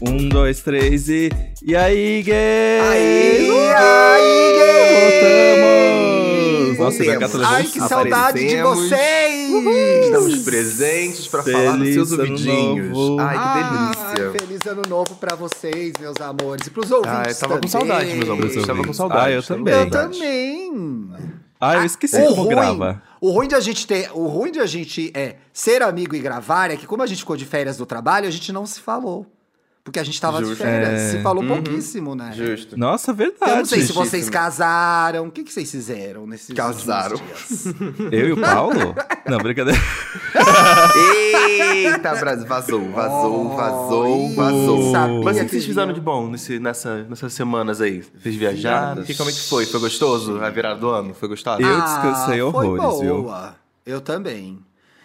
Um, dois, três e. E aí, gay? Aí, aí, gay! Voltamos! Nossa, minha gata levou Ai, que saudade de vocês! Estamos presentes pra falar dos seus ano ouvidinhos. novo. Ai, que Ai, delícia. feliz ano novo pra vocês, meus amores. E pros ouvintes Ah, eu tava com também. saudade, meus amores. Eu tava com saudade. Ah, eu com também. Eu também. Ah, eu esqueci o como ruim, grava. O ruim de a gente ter, o ruim de a gente é ser amigo e gravar é que como a gente ficou de férias do trabalho, a gente não se falou. Porque a gente tava de Justo. férias, É. se falou Uhum. pouquíssimo, né? Justo. Nossa, verdade. Eu não sei se justíssimo. vocês casaram. O que, que vocês fizeram nesses Casaram. Eu e o Paulo? Não, brincadeira. Eita, Brasil. Vazou, vazou, vazou, vazou. sabia Mas o que que vocês fizeram de bom nesse, nessa, nessas semanas aí? Vocês viajaram? Que, como é que foi? Foi gostoso a virada do ano? Foi gostoso? Eu descansei Ah, foi horrores, viu? boa. Eu também.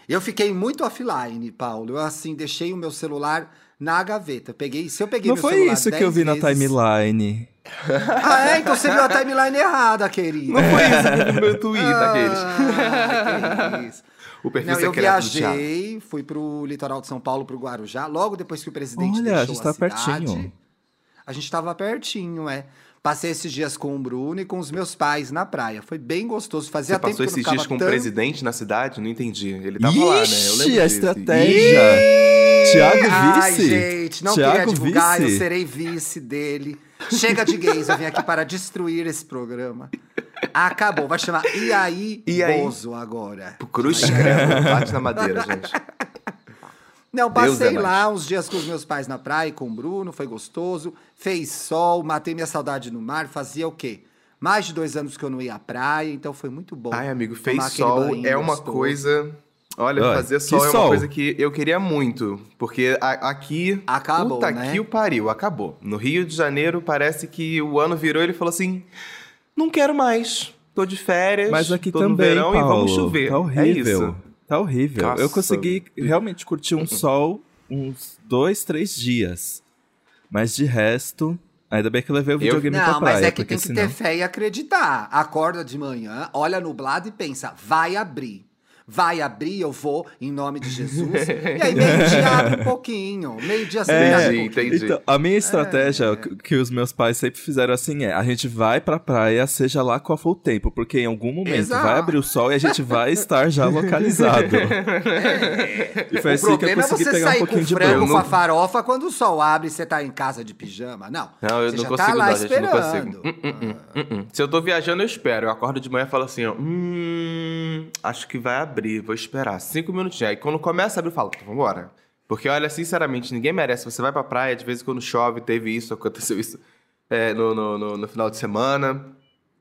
Eu fiquei muito offline, Paulo. Eu, assim, deixei o meu celular na gaveta. Peguei, se eu peguei Não meu foi isso que 10 eu vi na vezes- timeline. Ah, é? Então você viu a timeline errada, querido. Não foi isso que no meu Twitter, aqueles. Ah, que isso. O perfil Não, eu viajei, fui pro litoral de São Paulo, pro Guarujá, logo depois que o presidente Olha, deixou a gente tá cidade. pertinho. A gente tava pertinho, é. Passei esses dias com o Bruno e com os meus pais na praia. Foi bem gostoso. Fazia Você tempo passou esses dias com o tão- presidente na cidade? Não entendi. Ele tava lá, né? Eu Ixi, lembro a estratégia. Tiago Ai, Vice. gente, não Tiago queria divulgar, Vice. eu serei vice dele. Chega de gays, eu vim aqui para destruir esse programa. Acabou, vai chamar E aí, E aí? Bozo agora. Pro Cruz credo, bate na madeira, gente. Não, passei é mais. lá uns dias com os meus pais na praia, com o Bruno, foi gostoso. Fez sol, matei minha saudade no mar. Fazia o quê? Mais de dois anos que eu não ia à praia, então foi muito bom. Ai, amigo, fez sol é uma gostoso. coisa. Olha, Olha, fazer que sol é uma sol? coisa que eu queria muito. Porque a- aqui. Acabou, puta né? que o pariu, acabou. No Rio de Janeiro, parece que o ano virou e ele falou assim: não quero mais. Tô de férias. Mas aqui tô no também, verão Paulo. e vamos chover. Tá É horrível. isso. Tá horrível. Nossa. Eu consegui realmente curtir um sol uns dois, três dias. Mas de resto, ainda bem que eu levei o videogame pra Não, praia. mas é que tem que senão... ter fé e acreditar. Acorda de manhã, olha nublado e pensa, vai abrir. Vai abrir, eu vou, em nome de Jesus. e aí meio-dia abre um pouquinho. Meio-dia você É, abre um entendi. Então, a minha estratégia que- que os meus pais sempre fizeram assim é: a gente vai pra praia, seja lá qual for o tempo, porque em algum momento Exato. vai abrir o sol e a gente vai estar já localizado. E foi O assim que eu problema é consegui você pegar um sair com pouquinho de frango, banho. com a farofa, quando o sol abre e você tá em casa de pijama. Não, Não, eu você não já consigo tá lá não, gente, não esperando. consigo. Hum, hum, hum. Se eu tô viajando, eu espero. Eu acordo de manhã e falo assim, ó, hum, acho que vai abrir, vou esperar. Cinco minutinhos. Aí quando começa a abrir, eu falo, vambora. Porque, olha, sinceramente, ninguém merece. Você vai pra praia, de vez em quando chove, teve isso, aconteceu isso é, no, no, no- no final de semana.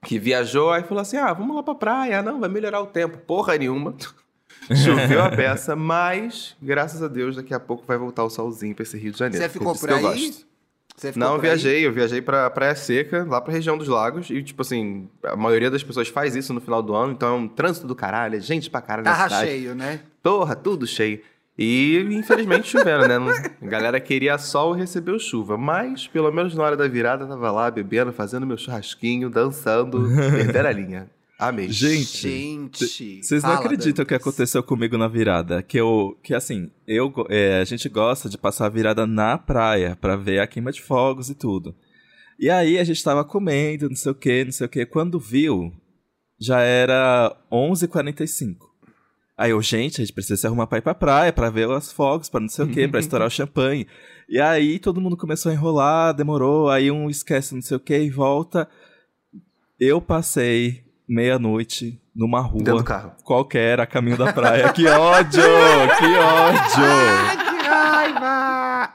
Que viajou, aí falou assim, ah, vamos lá pra praia. Ah, não, vai melhorar o tempo. Porra nenhuma. Choveu a beça, mas, graças a Deus, daqui a pouco vai voltar o solzinho pra esse Rio de Janeiro. Você ficou por aí? Não, viajei, eu viajei pra Praia Seca, lá pra região dos lagos, e tipo assim, a maioria das pessoas faz isso no final do ano, então é um trânsito do caralho, é gente pra caralho Tava cidade. cheio, né? Porra, tudo cheio. E infelizmente chovendo, né? A galera queria sol e recebeu chuva, mas pelo menos na hora da virada tava lá bebendo, fazendo meu churrasquinho, dançando, perder a linha. Amei. Gente, Gente. Vocês não acreditam o que aconteceu comigo na virada? Que eu, que assim, eu, go- é, a gente gosta de passar a virada na praia pra ver a queima de fogos e tudo. E aí a gente tava comendo, não sei o que, não sei o que. Quando viu, já era 11h45. Aí eu, gente, a gente precisa se arrumar pra ir pra praia, pra ver os fogos, pra não sei o que, pra estourar o champanhe. E aí todo mundo começou a enrolar, demorou, aí um esquece não sei o que e volta. Eu passei meia-noite numa Dentro do rua carro. qualquer a caminho da praia. Que ódio! Que ódio! Ai, que raiva!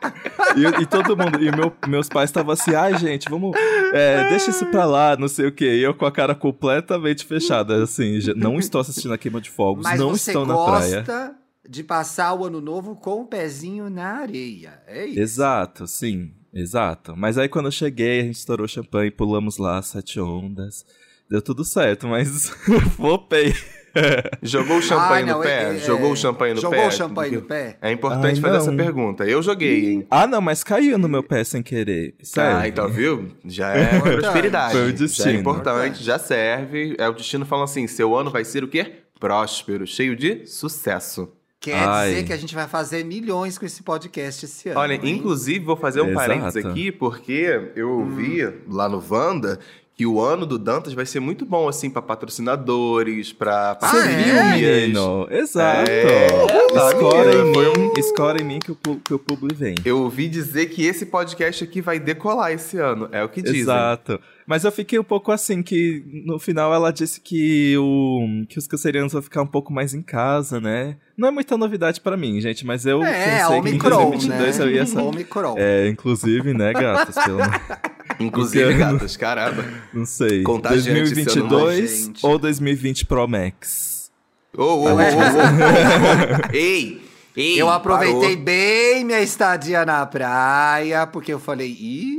E, e todo mundo, e meu- meus pais estavam assim, ai gente, vamos, é, deixa isso pra lá, não sei o que. E eu com a cara completamente fechada, assim, já- não estou assistindo a queima de fogos, Mas não estou na praia. gosta de passar o ano novo com o pezinho na areia. É isso. Exato, sim, exato. Mas aí quando eu cheguei, a gente estourou champanhe, pulamos lá, sete ondas. Deu tudo certo, mas flopei. Jogou o champanhe Ai, não, no pé? é- é- Jogou o champanhe no Jogou pé? o champanhe no pé? É importante Ai, fazer essa pergunta. Eu joguei, hein? Ah, não, mas caiu no meu pé sem querer. Sério. Ah, então, viu? Já é prosperidade. Foi o Já destino. é importante, já serve. É o destino falando assim: seu ano vai ser o quê? Próspero, cheio de sucesso. Quer Ai. dizer que a gente vai fazer milhões com esse podcast esse ano. Olha, hein? inclusive, vou fazer um Exato. parênteses aqui, porque eu ouvi lá no Wanda que o ano do Dantas vai ser muito bom, assim, pra patrocinadores, pra Ah, é? parcerias. menino? Exato. É, escora em mim, escora em mim que o, que o publi vem. Eu ouvi dizer que esse podcast aqui vai decolar esse ano. É o que dizem. Exato. Mas eu fiquei um pouco assim, que no final ela disse que, o, que os cancerianos vão ficar um pouco mais em casa, né? Não é muita novidade pra mim, gente, mas eu É, pensei que em Omicron, 2022 né? eu ia essa... Omicron. É, inclusive, né, gatos? Pelo... Inclusive, ano- gatas, caramba. Não sei. Contagiante esse ano, 2022 gente. ou 2020 Pro Max? Ô, ô, ô, ô. Ei! Ei! Eu aproveitei parou. bem minha estadia na praia, porque eu falei, ih,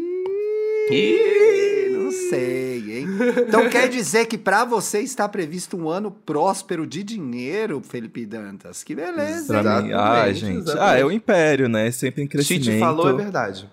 Ih! não sei, hein? Então quer dizer que pra você está previsto um ano próspero de dinheiro, Felipe Dantas. Que beleza, Pra hein? Ah, gente. exatamente. Ah, é o Império, né? Sempre em crescimento. Tite falou, é verdade.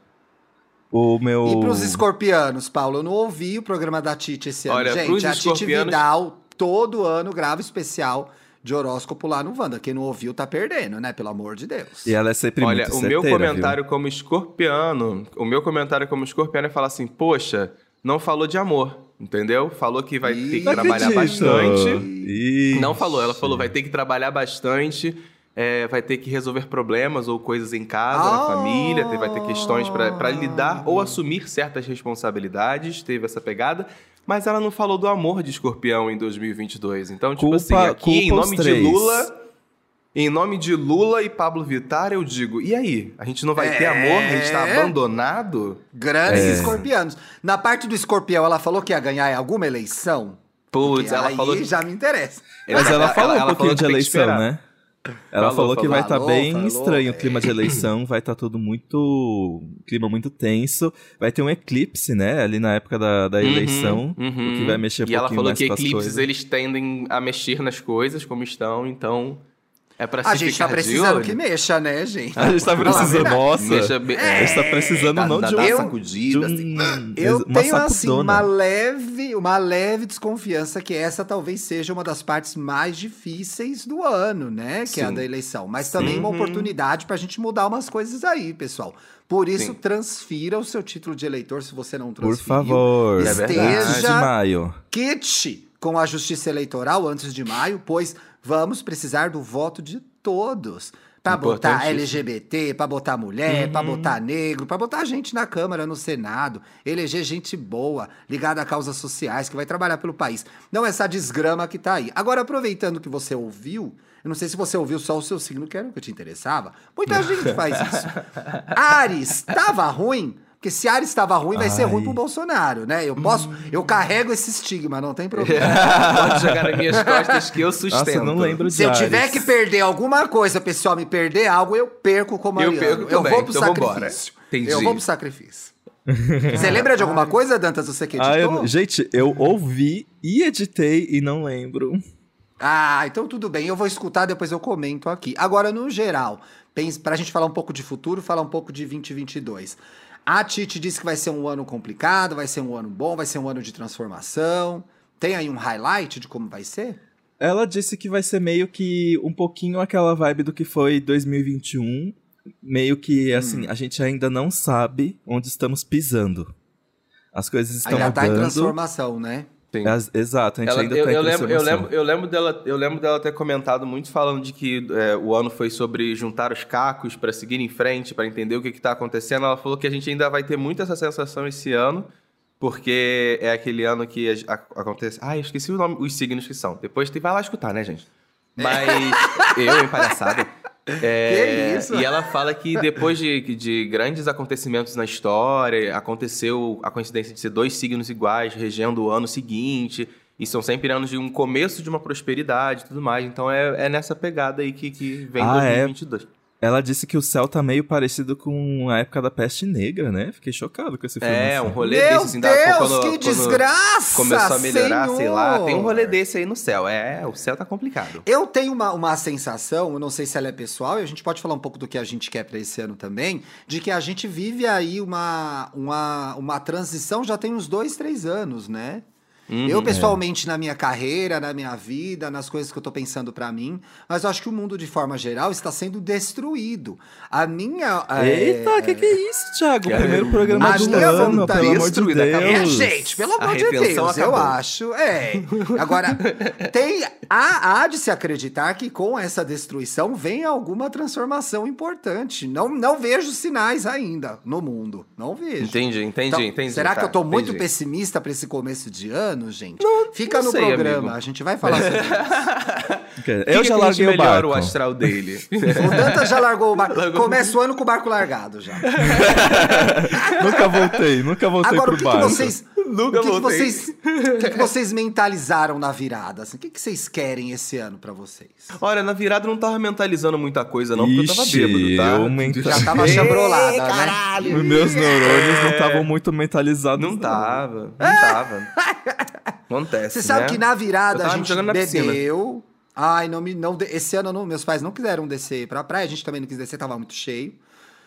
O meu. E pros escorpianos, Paulo, eu não ouvi o programa da Tite esse ano. Olha, Gente, pros a Tite escorpianos- Vidal, todo ano, grava especial de horóscopo lá no Wanda. Quem não ouviu tá perdendo, né? Pelo amor de Deus. E ela é sempre Olha, muito o meu certeira, comentário como escorpiano, o meu comentário como escorpiano é falar assim, poxa, não falou de amor, entendeu? Falou que vai ter que trabalhar acredito. bastante. Ixi. Não falou, ela falou vai ter que trabalhar bastante, é, vai ter que resolver problemas ou coisas em casa, na Ah. família, te- vai ter questões pra pra lidar ou assumir certas responsabilidades, teve essa pegada. Mas ela não falou do amor de escorpião em 2022. Então, tipo Culpa- assim, aqui em nome de. Lula, em nome de Lula e Pablo Vittar, eu digo, e aí? A gente não vai ter É. amor? A gente tá abandonado? Grandes É. escorpianos. Na parte do escorpião, ela falou que ia ganhar em alguma eleição? Putz, ela aí falou... já me interessa. Mas ela falou um pouquinho falou de eleição, né? Ela Falou, falou que vai estar Falou, bem falou, estranho o clima de eleição, vai estar tudo muito. clima muito tenso. Vai ter um eclipse, né? Ali na época da, da Uhum, eleição. uhum. O que vai mexer um E ela falou que eclipses eles tendem a mexer nas coisas como estão, então é pra A se gente ficar tá precisando que mexa, né, gente? A gente tá a precisando, nossa. Mexa bem- A gente tá precisando dá- não dá- de um. dá Eu- sacudida, de assim. um- Eu uma tenho, assim, sacudona. uma leve, uma leve desconfiança que essa talvez seja uma das partes mais difíceis do ano, né? Que é a Sim. da eleição. Mas também uma Uhum. oportunidade pra gente mudar umas coisas aí, pessoal. Por isso, Sim. transfira o seu título de eleitor se você não Por transferiu. favor. É verdade. maio. Kit com a Justiça Eleitoral antes de maio, pois vamos precisar do voto de todos. Pra botar. LGBT, pra botar mulher, pra botar negro, pra botar gente na Câmara, no Senado, eleger gente boa, ligada a causas sociais, que vai trabalhar pelo país. Não essa desgrama que tá aí. Agora, aproveitando que você ouviu, eu não sei se você ouviu só o seu signo, que era o que te interessava. Muita gente faz isso. Ares, tava ruim? Porque se Ares estava ruim, vai ser Ai. ruim pro Bolsonaro, né? Eu posso, eu carrego esse estigma, não tem problema. Pode jogar nas minhas costas que eu sustento. Nossa, não lembro de Se eu tiver Ares. que perder alguma coisa, pessoal, me perder algo, eu perco como Eu perco eu também, vou pro então sacrifício. Eu vou pro sacrifício. Você lembra de alguma coisa, Dantas, você que editou? Ah, eu- gente, eu ouvi e editei e não lembro. Ah, então tudo bem. Eu vou escutar, depois eu comento aqui. Agora, no geral, pense- pra gente falar um pouco de futuro, falar um pouco de 2022. A Titi disse que vai ser um ano complicado, vai ser um ano bom, vai ser um ano de transformação. Tem aí um highlight de como vai ser? Ela disse que vai ser meio que um pouquinho aquela vibe do que foi 2021. Meio que, Hum. assim, a gente ainda não sabe onde estamos pisando. As coisas estão Ainda tá em mudando. transformação, né? Sim. As- exato, a gente Ela- ainda eu, tá em eu lembro, eu, lembro, eu, lembro dela, eu lembro dela ter comentado muito falando de que é, o ano foi sobre juntar os cacos para seguir em frente, para entender o que está acontecendo. Ela falou que a gente ainda vai ter muito essa sensação esse ano, porque é aquele ano que a- a- acontece. Ah, eu esqueci o nome, os signos que são. Depois tem, vai lá escutar, né, gente? Mas eu, em palhaçada. É, Que isso? E ela fala que depois de, de grandes acontecimentos na história, aconteceu a coincidência de ser dois signos iguais regendo o ano seguinte, e são sempre anos de um começo de uma prosperidade e tudo mais. Então é, é nessa pegada aí que, que vem Ah, é? 2022. Ela disse que o céu tá meio parecido com a época da peste negra, né? Fiquei chocado com essa informação. É, um rolê Meu desse assim, da- Deus, quando- que quando desgraça! Começou a melhorar, sei lá. senhor! Tem um rolê desse aí no céu. É, o céu tá complicado. Eu tenho uma, uma sensação, eu não sei se ela é pessoal, e a gente pode falar um pouco do que a gente quer para esse ano também, de que a gente vive aí uma, uma, uma transição já tem uns dois, três anos, né? Uhum. eu, É. pessoalmente, na minha carreira, na minha vida, nas coisas que eu tô pensando pra mim, mas eu acho que o mundo, de forma geral, está sendo destruído. A minha. é, Eita, que que é isso, Thiago? O É, primeiro programa a do minha ano, vontade- pelo amor de. É, gente, pelo amor de Deus, eu acabou. acho. É. Agora, tem. Há, há de se acreditar que com essa destruição vem alguma transformação importante. Não, não vejo sinais ainda no mundo. Não vejo. Entendi, entendi, Então, entendi. Será que tá, eu tô muito entendi. pessimista pra esse começo de ano, gente? Fica não no sei, programa, amigo. a gente vai falar sobre isso. Eu Quem já que larguei o barco. o astral dele. O Danta já largou o barco. Começa o ano com o barco largado já. nunca voltei, nunca voltei Agora, o pro que, que barco. vocês. Nunca o que, que vocês, o que, que vocês mentalizaram na virada? Assim? O que, que vocês querem esse ano pra vocês? Olha, na virada eu não tava mentalizando muita coisa, não, porque eu tava Ixi, bêbado, tá? eu menta- Já tava chambrolada, né? Os meus neurônios não estavam muito mentalizados. Não tava, não tava. Acontece, Você sabe né? que na virada a gente bebeu. Ai, não me. Não, esse ano não, meus pais não quiseram descer pra praia, a gente também não quis descer, tava muito cheio.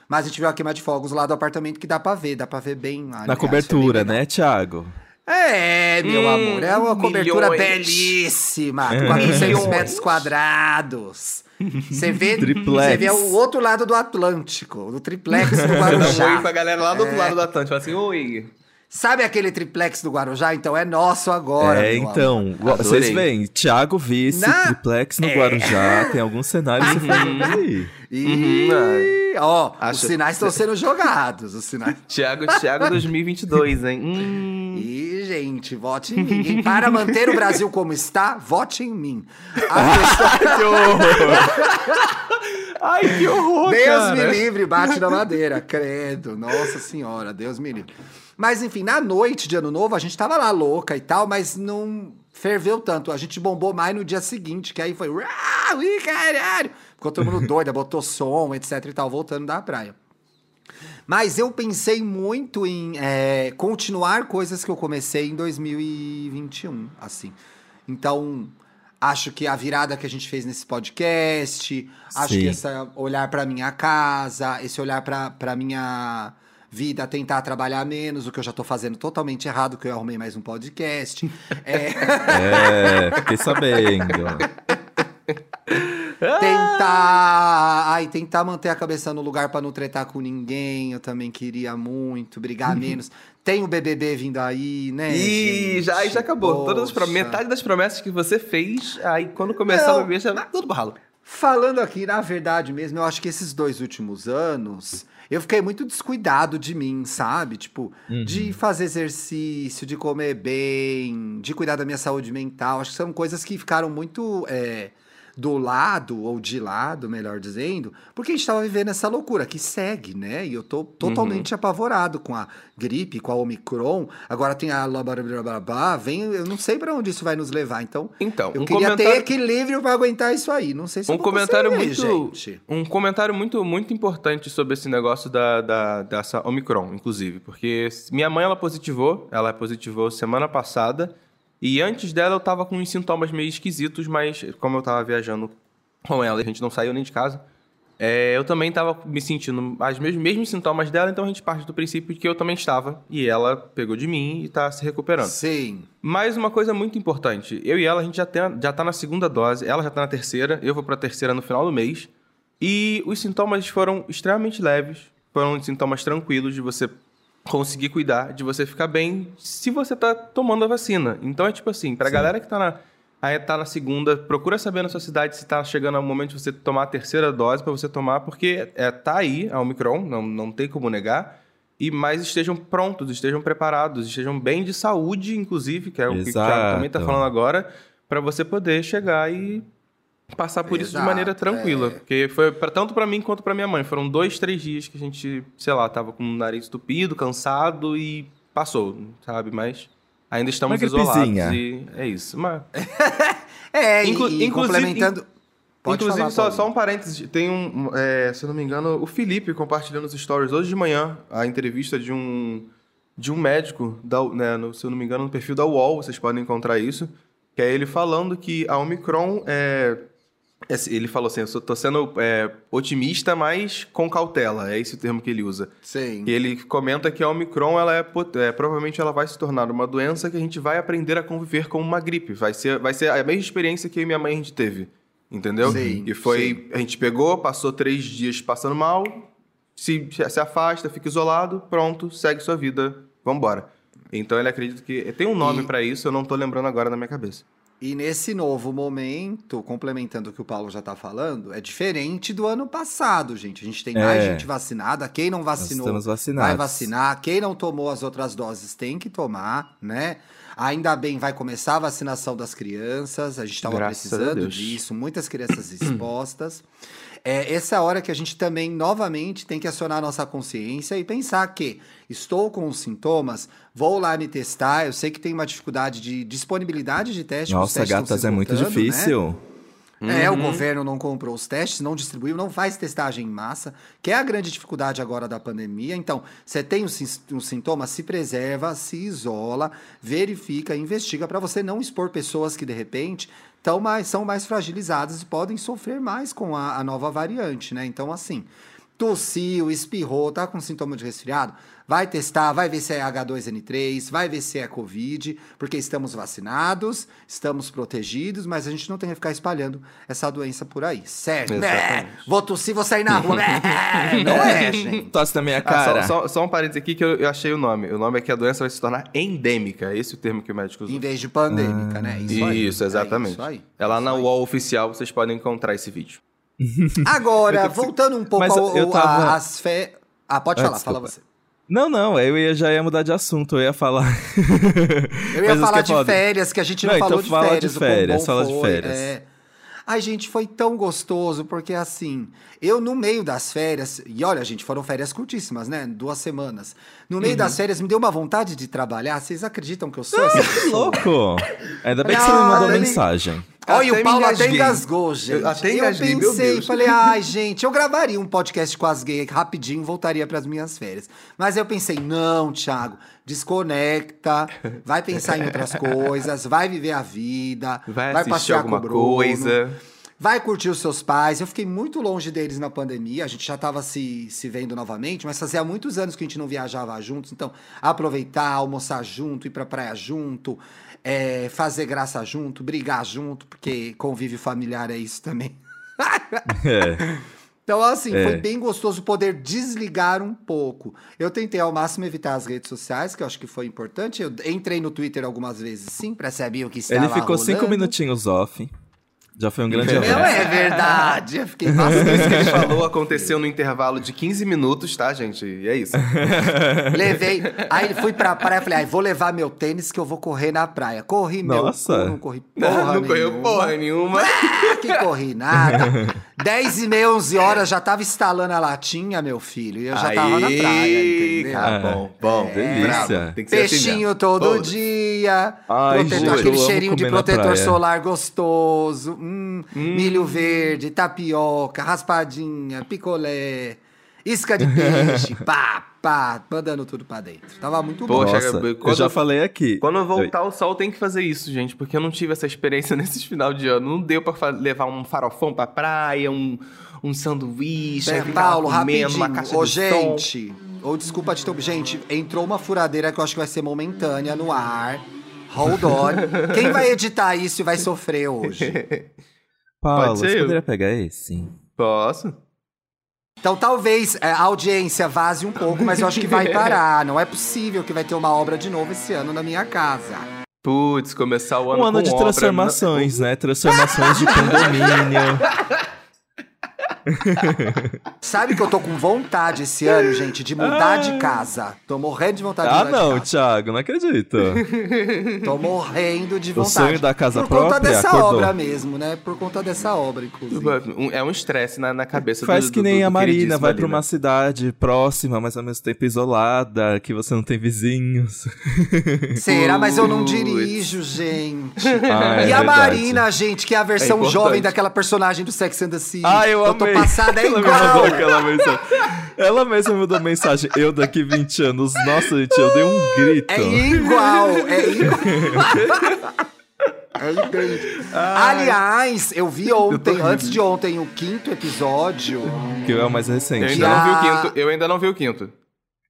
Mas a gente viu a queima de fogos lá do apartamento que dá pra ver, dá pra ver bem. Na cobertura, né, Thiago? É, meu Hum, amor, é uma cobertura milhões. belíssima, É. 400 Milhões. metros quadrados. Você vê, Triplex. você vê o outro lado do Atlântico, do triplex do Eu dou um oi Guarujá. pra galera lá do É. outro lado do Atlântico. Assim, oi. Sabe aquele triplex do Guarujá? Então é nosso agora. é, então, vocês veem, Thiago Vice, Na- triplex no É. Guarujá, tem alguns cenários formando aí. E, Uhum, ó, os Acho- sinais estão sendo jogados, os sinais. Thiago, Thiago 2022, hein? Hum. E, gente, vote em mim. E para manter o Brasil como está, vote em mim. A questão... Que horror! Ai, que horror, Deus cara. me livre, bate na madeira, credo. Nossa senhora, Deus me livre. Mas enfim, na noite de ano novo, a gente tava lá louca e tal, mas não ferveu tanto. A gente bombou mais no dia seguinte, que aí foi. "Uau, ih, caralho! Ficou todo mundo doido, botou som, etc e tal, voltando da praia. Mas eu pensei muito em é, continuar coisas que eu comecei em 2021, assim. Então, acho que a virada que a gente fez nesse podcast, acho Sim. que esse olhar pra minha casa, esse olhar pra minha vida, tentar trabalhar menos, o que eu já tô fazendo totalmente errado, que eu arrumei mais um podcast. É, É, fiquei sabendo. tentar, ai, tentar manter a cabeça no lugar pra não tretar com ninguém, eu também queria muito, brigar menos. Tem o BBB vindo aí, né? Ih, gente? já, já acabou. Todas as Poxa. metade das promessas que você fez, aí quando começar Não. a beber, já tudo pro ralo. Falando aqui, na verdade mesmo, eu acho que esses dois últimos anos, eu fiquei muito descuidado de mim, sabe? Tipo, de fazer exercício, de comer bem, de cuidar da minha saúde mental. Acho que são coisas que ficaram muito é, do lado, ou de lado, melhor dizendo, porque a gente tava vivendo essa loucura que segue, né? E eu tô totalmente apavorado com a gripe, com a Omicron. Agora tem a blá, blá, blá, blá, blá, vem, eu não sei pra onde isso vai nos levar. Então, Então, eu um queria ter comentário- equilíbrio pra aguentar isso aí. Não sei se Um eu comentário conseguir, muito, gente. um comentário muito, muito importante sobre esse negócio da, da- dessa Omicron, inclusive, porque minha mãe ela positivou, ela positivou semana passada e antes dela eu tava com uns sintomas meio esquisitos, mas como eu tava viajando com ela, e a gente não saiu nem de casa. é, eu também tava me sentindo os mesmos, mesmos sintomas dela, então a gente parte do princípio que eu também estava e ela pegou de mim e tá se recuperando. Sim. Mais uma coisa muito importante. Eu e ela, a gente já, tem, já tá na segunda dose, ela já tá na terceira, eu vou pra terceira no final do mês. E os sintomas foram extremamente leves, foram sintomas tranquilos de você conseguir cuidar, de você ficar bem se você tá tomando a vacina. Então é tipo assim, pra galera que tá na, aí tá na segunda, procura saber na sua cidade se tá chegando o momento de você tomar a terceira dose pra você tomar, porque é, tá aí a Omicron, não, não tem como negar. E mais estejam prontos, estejam preparados, estejam bem de saúde, inclusive, que é o que o Thiago também tá Exato. falando agora, pra você poder chegar e passar por isso de Exato, maneira tranquila. é. Porque foi pra, tanto pra mim quanto pra minha mãe. Foram dois, três dias que a gente, sei lá, tava com o nariz estupido, cansado e passou, sabe? Mas ainda estamos Uma isolados gripezinha. e é isso. Mas, É, e- Inclu- e, inclusive- complementando. Pode Inclusive, falar, só, só um parênteses, tem um, é, se eu não me engano, o Felipe compartilhando nos stories hoje de manhã a entrevista de um, de um médico, da, né, no- se eu não me engano, no perfil da UOL, vocês podem encontrar isso, que é ele falando que a Omicron é, Ele falou assim: eu tô sendo é, otimista, mas com cautela. É esse o termo que ele usa. Sim. E ele comenta que a Omicron, ela é, é, provavelmente ela vai se tornar uma doença que a gente vai aprender a conviver com uma gripe. Vai ser, vai ser a mesma experiência que eu e minha mãe a gente teve. Entendeu? Sim, e foi. A gente pegou, passou três dias passando mal, se, se afasta, fica isolado, pronto, segue sua vida, vambora. Então ele acredita que. Tem um nome E- pra isso, eu não tô lembrando agora na minha cabeça. E nesse novo momento, complementando o que o Paulo já tá falando, é diferente do ano passado, gente. A gente tem mais É. gente vacinada. Quem não vacinou vai vacinar. Quem não tomou as outras doses tem que tomar, né? Ainda bem, vai começar a vacinação das crianças. A gente estava precisando disso. Muitas crianças expostas. É, essa é a hora que a gente também, novamente, tem que acionar a nossa consciência e pensar que estou com os sintomas, vou lá me testar. Eu sei que tem uma dificuldade de disponibilidade de Nossa, testes estão gatas, é muito né? difícil. É, o Uhum. governo não comprou os testes, não distribuiu, não faz testagem em massa, que é a grande dificuldade agora da pandemia. Então, você tem os, os sintomas, se preserva, se isola, verifica, investiga para você não expor pessoas que de repente tão mais, são mais fragilizadas e podem sofrer mais com a, a nova variante, né? Então, assim, tossiu, espirrou, tá com sintoma de resfriado, vai testar, vai ver se é H2N3, vai ver se é Covid, porque estamos vacinados, estamos protegidos, mas a gente não tem que ficar espalhando essa doença por aí, certo? Né? Vou tossir, vou sair na rua. né? não é, gente. Tosse na minha Ah, cara. só, só- só um parênteses aqui que eu, eu achei o nome. O nome é que a doença vai se tornar endêmica. Esse é o termo que o médico usou. Em vez de pandêmica, né? Isso, aí. Isso, exatamente. É isso aí. É lá na. UOL oficial, vocês podem encontrar esse vídeo. Agora, voltando um pouco tava- às fé. Ah, pode Ah, falar, desculpa. fala você. Não, não, eu ia, já ia mudar de assunto, eu ia falar. Eu ia falar é de férias, que a gente não, Não, falou então de fala de férias. quão férias, fala de foi, férias. é. Ai, gente, foi tão gostoso, porque assim, eu no meio das férias, e olha, gente, foram férias curtíssimas, né? Duas semanas. No meio Uhum. das férias me deu uma vontade de trabalhar. Vocês acreditam que eu sou essa Que louco! Ainda bem que você me mandou mensagem. Olha, Até o Paulo até engasgou, gente. Eu até eu engasguei, meu pensei, falei, ai, gente, eu gravaria um podcast com as gays rapidinho, voltaria para as minhas férias. Mas eu pensei, não, Thiago, desconecta, vai pensar em outras coisas, vai viver a vida, Vai, vai, passear alguma com o Bruno, coisa. Vai curtir os seus pais. Eu fiquei muito longe deles na pandemia. A gente já estava se, se vendo novamente, mas fazia muitos anos que a gente não viajava juntos. Então, aproveitar, almoçar junto, ir pra praia junto, é, fazer graça junto, brigar junto, porque convívio familiar é isso também. É. Então, assim, É. foi bem gostoso poder desligar um pouco. Eu tentei ao máximo evitar as redes sociais, que eu acho que foi importante. Eu entrei no Twitter algumas vezes, sim, pra saber o que estava Ele ficou cinco rolando. minutinhos off. Já foi um grande Não, Não avanço. é verdade. Eu fiquei bastante isso que ele falou aconteceu no intervalo de 15 minutos, tá, gente? E é isso. Levei. Aí fui pra praia, falei, ai, vou levar meu tênis que eu vou correr na praia. Corri meu Nossa. cu, não corri porra não correu nenhuma. porra nenhuma. Ah, que corri nada. 10 e meia, 11 horas, já tava instalando a latinha, meu filho. E eu já tava na Aí, praia, entendeu? Cara, bom, bom. delícia. bravo. Tem que ser assim Peixinho mesmo. todo dia. Ai, protetor- gente, aquele cheirinho de protetor solar gostoso. Hum, Milho verde, tapioca, raspadinha, picolé, isca de peixe, pá, pá, mandando tudo pra dentro. Tava muito bom. Poxa, Nossa, eu quando- já falei aqui. Quando voltar o sol, tem que fazer isso, gente, porque eu não tive essa experiência nesses final de ano. Não deu pra levar um farofão pra praia, um, um sanduíche, É, lá Paulo, comendo uma rapidinho. caixa Ô, de som. gente, ou desculpa de ter... Gente, entrou uma furadeira que eu acho que vai ser momentânea no ar. Hold on. Quem vai editar isso e vai sofrer hoje? Paulo, Pode ser você eu. poderia pegar esse? Posso? Então talvez é, a audiência vaze um pouco, mas eu acho que vai parar. Não é possível que vai ter uma obra de novo esse ano na minha casa. Putz, começar o ano Um ano com de obra, transformações, né? Transformações de condomínio. Sabe que eu tô com vontade esse ano, gente, de mudar de casa. Tô morrendo de vontade de ah, mudar não, de casa. Thiago, não acredito. Tô morrendo de O vontade. sonho da casa Por conta própria dessa acordou. obra mesmo, né? Por conta dessa obra, inclusive. Um- É um estresse na, na cabeça Faz do, que do- nem do a Marina, vai pra né? uma cidade próxima, mas ao mesmo tempo isolada, que você não tem vizinhos. Será? Mas eu não dirijo, gente. Ah, é e a verdade. Marina, gente, que é a versão importante. jovem daquela personagem do Sex and the City. Ah, eu, eu tô passada, é Ela me igual. mandou aquela mensagem. Ela mesma me mandou mensagem. Eu daqui 20 anos. Nossa, gente, eu dei um grito. É igual, é igual. É idêntico. Aliás, eu vi ontem, rindo. antes de ontem, o quinto episódio. Que é o mais Eu recente. ainda Já- não vi o quinto. Eu ainda não vi o quinto.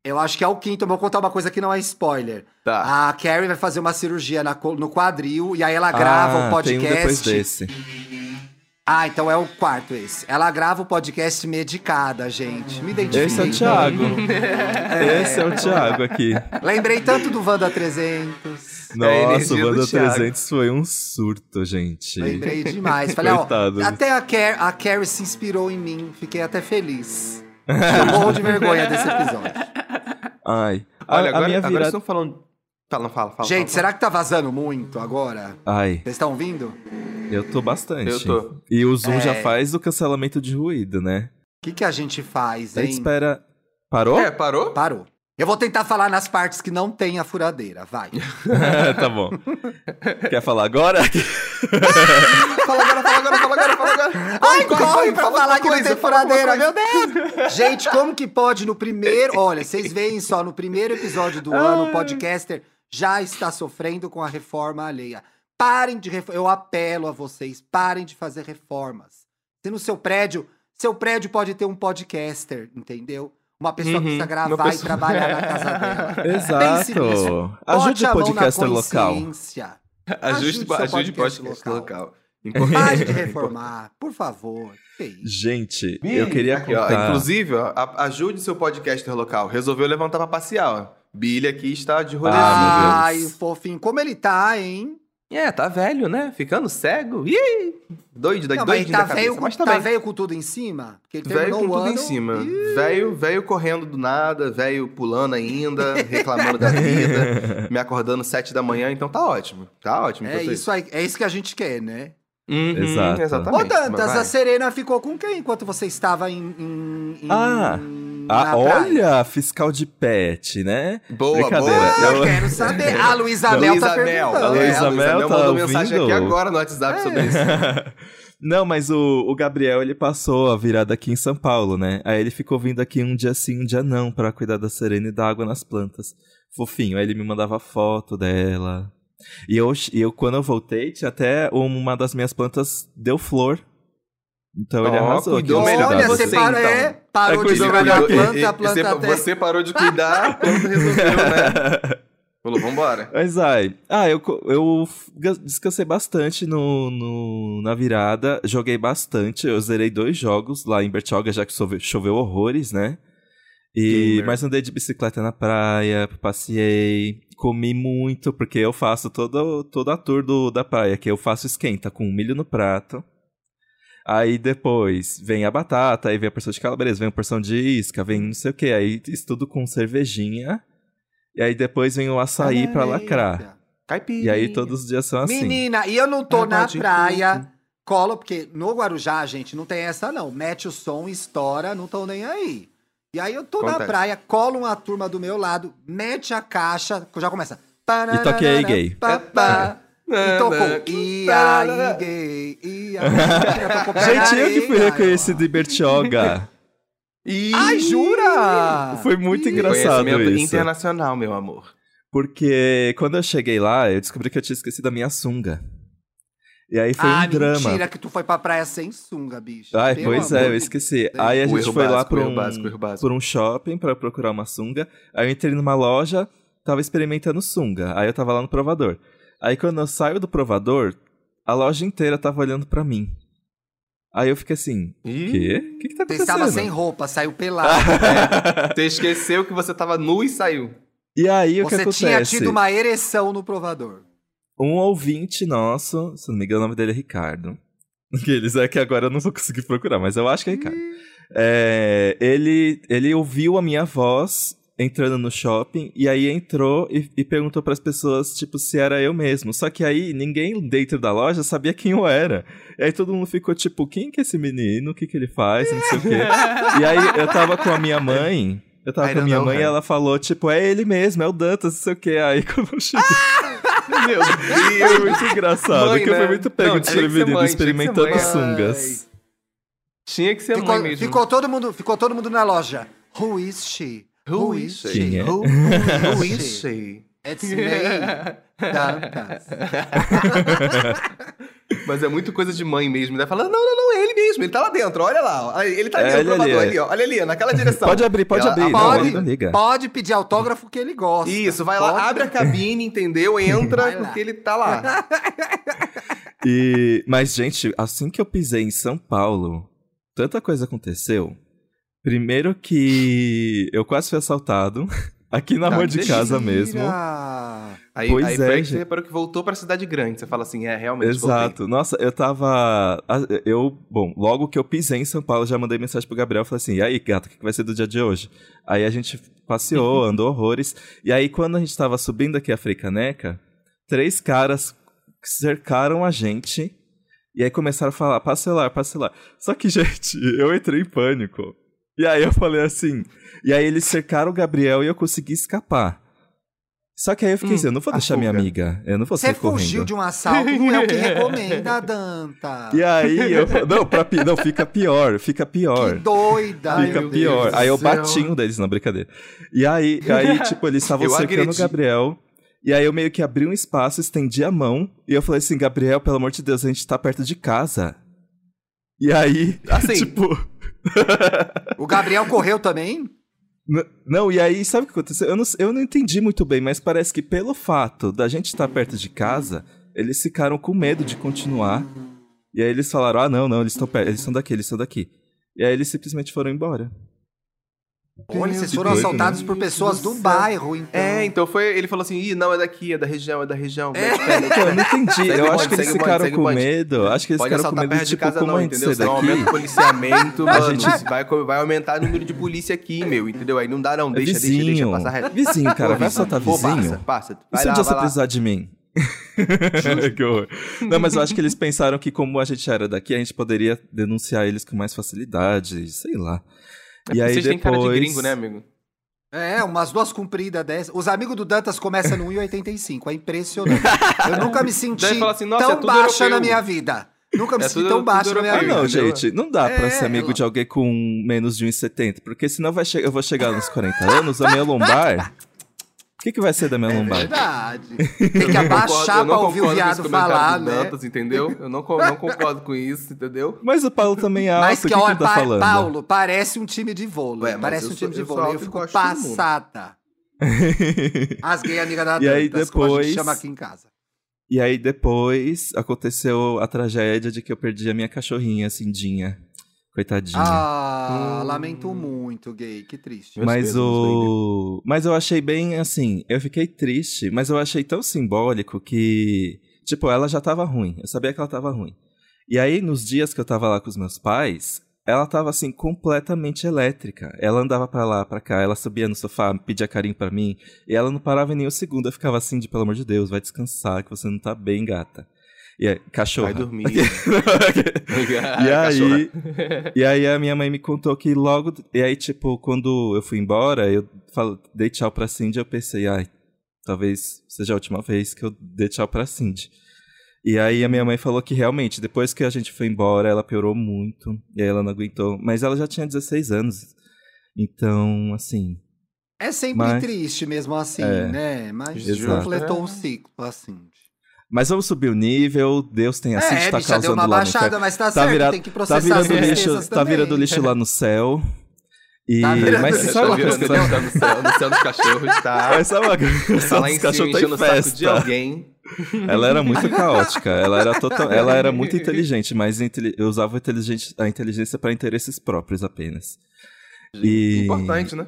Eu acho que é o quinto. Eu vou contar uma coisa que não é spoiler. Tá. A Carrie vai fazer uma cirurgia na no quadril e aí ela grava ah, o Tem um depois podcast. desse. Ah, então é o quarto esse. Ela grava o podcast medicada, gente. Me identifiquei. Esse é o Thiago. Esse é o Thiago aqui. Lembrei tanto do Wanda 300. É a Nossa, energia o Wanda Thiago. 300 foi um surto, gente. Lembrei demais. Falei, ó, até a, Car a Carrie se inspirou em mim. Fiquei até feliz. Eu morro de vergonha desse episódio. Ai. A, Olha, a agora, minha agora virada... estão falando. Fala, não fala, fala. Gente, fala, será que tá vazando muito agora? Ai, Vocês estão ouvindo? eu tô bastante. Eu tô. E o Zoom já É. faz o cancelamento de ruído, né? O que, que a gente faz, A gente hein? espera... Parou? É, parou? Parou. Eu vou tentar falar nas partes que não tem a furadeira. Vai. tá bom. Quer falar agora? Fala agora, fala agora, fala agora, fala agora. Ai, corre, corre corre, pra fala falar que não coisa, tem fala alguma furadeira, meu Deus! Gente, como que pode no primeiro... Olha, vocês veem só, no primeiro episódio do ano, o podcaster já está sofrendo com a reforma alheia. Parem de... Eu apelo a vocês, parem de fazer reformas. Se no seu prédio... Seu prédio pode ter um podcaster, entendeu? Uma pessoa Uhum, que precisa gravar e pessoa- trabalhar na casa dela. Pense Exato. nisso. Ajude o podcaster local. Ajude, Ajude ajude podcast podcast local. local. Pare de reformar, por favor. Gente, eu queria Aqui, ó, inclusive, ó, ajude seu podcaster local. Resolveu levantar pra passear, ó. Billy aqui está de rolezinho. Ah, Ai, fofinho, como ele tá, hein? É, tá velho, né? Ficando cego. Ih! Doido, doido, Não, doidinho tá da cabeça. com, mas tá também. velho com tudo em cima? Velho com tudo ano... em cima. Velho, velho correndo do nada, velho pulando ainda, reclamando da vida, me acordando sete da manhã, então tá ótimo. Tá ótimo. É isso, aí, é isso que a gente quer, né? Uhum, Exato. Exatamente. Ô, Dantas, a Serena ficou com quem enquanto você estava em... em, em- Ah, Ah, olha, fiscal de pet, né? Boa, Brincadeira. boa. Eu quero saber. A Luísa Mel Luísa tá Mel. perguntando. A Luísa Mel Mel tá mandou mensagem aqui ouvindo? agora no WhatsApp sobre isso. Não, mas o, o Gabriel, ele passou a virada aqui em São Paulo, né? Aí ele ficou vindo aqui um dia sim, um dia não, pra cuidar da Serena e dar água nas plantas. Fofinho. Aí ele me mandava foto dela. E eu, e eu quando eu voltei, tinha até uma das minhas plantas deu flor. Então ele Ó, arrasou. cuidou melhor Olha, você, você parou, então. é, parou É, de cuidou esfregar a melhor. planta, E- a planta você, até... você parou de cuidar, a planta resolveu, né? Falou, vambora. Mas ai, ah, eu, eu descansei bastante no, no- na virada, joguei bastante, eu zerei dois jogos lá em Bertioga, já que choveu, choveu horrores, né? E, Gamer. mas andei de bicicleta na praia, passei, comi muito, porque eu faço todo, toda a tour do, da praia, que eu faço esquenta com milho no prato. Aí depois vem a batata, aí vem a porção de calabresa, vem a porção de isca, vem não sei o que, aí isso tudo com cervejinha. E aí depois vem o açaí pra lacrar. Caipira. E aí todos os dias são assim. Menina, e eu não tô na praia, colo, porque no Guarujá, gente, não tem essa não. Mete o som, estoura, não tô nem aí. E aí eu tô na Acontece. praia, colo uma turma do meu lado, mete a caixa, já começa. E toquei aí, gay. Pá, pá. E tocou. E aí, gay. E aí, Gente, eu que fui reconhecido em Bertioga. Ai, jura? Foi muito engraçado isso. internacional, meu amor. Porque quando eu cheguei lá, eu descobri que eu tinha esquecido a minha sunga. E aí foi ah, um drama. mentira que tu foi pra praia sem sunga, bicho. Ai, Pelo pois é, eu esqueci. Deus. Aí a gente erro foi lá básico, pra erro um, básico, básico. por um shopping pra procurar uma sunga. Aí eu entrei numa loja, tava experimentando sunga. Aí eu tava lá no provador. Aí quando eu saio do provador, a loja inteira tava olhando pra mim. Aí eu fiquei assim, Ih, quê? O que que tá Você acontecendo? estava sem roupa, saiu pelado. Você esqueceu que você tava nu e saiu. E aí o que Você acontece? tinha tido uma ereção no provador. Um ouvinte nosso, se não me engano o nome dele é Ricardo. Aqueles é que agora eu não vou conseguir procurar, mas eu acho que é Ricardo. É, ele, ele ouviu a minha voz entrando no shopping e aí entrou e, e perguntou para as pessoas tipo se era eu mesmo. Só que aí ninguém dentro da loja sabia quem eu era. E aí todo mundo ficou tipo, quem que é esse menino? O que que ele faz? Não sei o quê. E aí eu tava com a minha mãe, eu tava I com a minha know mãe e ela falou tipo, é ele mesmo, é o Dantas, não sei o quê. Aí quando eu cheguei Meu foi Deus. muito engraçado, Mãe, porque eu né? fui muito pego Não, que desprevenido mãe, que experimentando mãe. sungas. Tinha que ser Ficou, mãe mesmo. ficou todo mundo, ficou todo mundo na loja. Who is she? Who is she? Quem é? Who, Who who is she? It's me, Dantas. Mas é muito coisa de mãe mesmo. Daí fala, não, não, não, é ele mesmo. Ele tá lá dentro, olha lá. ó. Ele tá ali, É, no ele ali, é. ali, ó. Olha ali, naquela direção. Pode abrir, pode Ela- abrir. pode, não liga. pode pedir autógrafo que ele gosta. Isso, vai lá, Pode. abre a cabine, entendeu? Entra, lá. porque ele tá lá. E, mas, gente, assim que eu pisei em São Paulo, tanta coisa aconteceu. Primeiro que eu quase fui assaltado. Aqui na Ah, rua de delícia. casa mesmo. Aí, Pois aí é, foi você reparou que voltou pra cidade grande. Você fala assim, é, realmente, Exato. Nossa, eu tava. Eu, bom, logo que eu pisei em São Paulo, já mandei mensagem pro Gabriel falei assim: e aí, gato, o que que vai ser do dia de hoje? Aí a gente passeou, andou horrores. E aí, quando a gente tava subindo aqui a Freicaneca, três caras cercaram a gente. E aí começaram a falar: passa o celular, passa o celular. Só que, gente, eu entrei em pânico. E aí eu falei assim. E aí eles cercaram o Gabriel e eu consegui escapar. Só que aí eu fiquei Hum, assim, eu não vou deixar minha fuga. amiga. Eu não vou Você sair correndo. fugiu de um assalto, não é o que recomenda, Danta. E aí, eu, não, pra, não, fica pior, fica pior. Que doida. Fica meu pior. Deus aí eu bati um deles, não, brincadeira. E aí, aí tipo, eles estavam cercando o agredi. Gabriel. E aí eu meio que abri um espaço, estendi a mão. E eu falei assim, Gabriel, pelo amor de Deus, a gente tá perto de casa. E aí, Assim. tipo... O Gabriel correu também? N- Não, e aí, sabe o que aconteceu? Eu não, eu não entendi muito bem, mas parece que pelo fato da gente estar perto de casa, eles ficaram com medo de continuar. E aí eles falaram: ah, não, não, eles estão perto, eles são daqui, eles são daqui. E aí eles simplesmente foram embora. Olha, vocês foram doido, assaltados né? por pessoas do bairro, então. É, então foi. Ele falou assim: ih, não, é daqui, é da região, é da região. É. Então, eu não entendi. Eu acho que eles ficaram com medo. Acho que eles ficaram com assaltar medo perto de, tipo, casa como não, a gente entendeu? daqui. aumenta o policiamento, A mano. gente- Vai, vai aumentar o número de polícia aqui, meu, entendeu? Aí não dá não, É deixa, deixa, deixa vizinho. passar reto. Vizinho, cara, vai assaltar Pô, vizinho. Passa, passa. E Vai se um lá, dia você precisar de mim? que horror. Não, mas eu acho que eles pensaram que como a gente era daqui, a gente poderia denunciar eles com mais facilidade, sei lá. É e aí vocês têm cara de depois- gringo, né, amigo? É, umas duas compridas dessas. Os amigos do Dantas começam no 1,85. É impressionante. Eu nunca me senti assim, nossa, tão é baixa europeu. na minha vida. Nunca me É senti tudo- tão baixa na minha Ah, vida. não, gente, não dá pra É, ser amigo ela- de alguém com menos de 1,70, porque senão vai che- eu vou chegar nos 40 anos, a minha lombar. O que, que vai ser da minha É lombar? verdade. Tem que Eu abaixar eu pra ouvir o viado falar, né? Dantas, entendeu? Eu não, não concordo com isso, entendeu? Mas o Paulo também é alto, Mas o que, que, que olha, ele tá pa- falando? Paulo, parece um time de vôlei. Ué, parece eu um time sou- de eu vôlei. Eu alto e fico passada. As gay amiga da E aí Dantas, como a gente depois- chama aqui em casa. E aí depois aconteceu a tragédia de que eu perdi a minha cachorrinha, Cindinha. Coitadinha. Ah, Hum. lamento muito, gay. Que triste. Mas o. Mas eu achei bem assim. Eu fiquei triste, mas eu achei tão simbólico que. Tipo, ela já tava ruim. Eu sabia que ela tava ruim. E aí, nos dias que eu tava lá com os meus pais, ela tava assim, completamente elétrica. Ela andava pra lá, pra cá, ela subia no sofá, pedia carinho pra mim, e ela não parava em nenhum segundo. Eu ficava assim, de pelo amor de Deus, vai descansar, que você não tá bem, gata. E aí, cachorra. Vai dormir. E aí, e aí a minha mãe me contou que logo. E aí, tipo, quando eu fui embora, eu falo, dei tchau pra Cindy, eu pensei, ai, talvez seja a última vez que eu dei tchau pra Cindy. E aí a minha mãe falou que realmente, depois que a gente foi embora, ela piorou muito. E aí ela não aguentou. Mas ela já tinha 16 anos. Então, assim. É sempre Mas- triste mesmo assim, É. né? Mas Exato. completou É. o ciclo, assim. Mas vamos subir o nível, Deus tem assim, é, tá bicha, deu causando uma lá no baixada, inferno. mas tá, Tá, certo, virado, tem que tá processar virando as lixo, tá também. virando lixo lá no céu. E, Tá virando mas lixo tá uma virando, coisa? tá no céu, no céu dos cachorros, tá? Mas sabe uma coisa? Tá lá em cima, enchendo o saco de alguém. Ela era muito caótica. Ela era, total, ela era muito inteligente, mas eu usava a inteligente- a inteligência para interesses próprios apenas. E- Importante, né?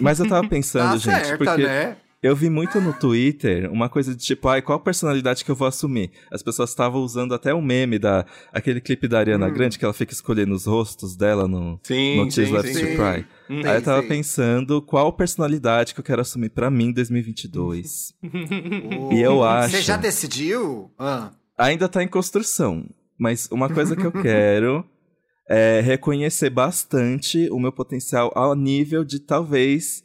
Mas eu tava pensando, Tá gente, certa, porque né? Eu vi muito no Twitter uma coisa de tipo, ai, qual personalidade que eu vou assumir? As pessoas estavam usando até o meme da aquele clipe da Ariana Hum. Grande que ela fica escolhendo os rostos dela no Sim, no Tears sim, Left sim. to Cry. Hum. Aí eu tava sei. pensando qual personalidade que eu quero assumir pra mim em 2022. O- E eu acho- Você já decidiu? Ah. ainda tá em construção, mas uma coisa que eu quero é reconhecer bastante o meu potencial ao nível de talvez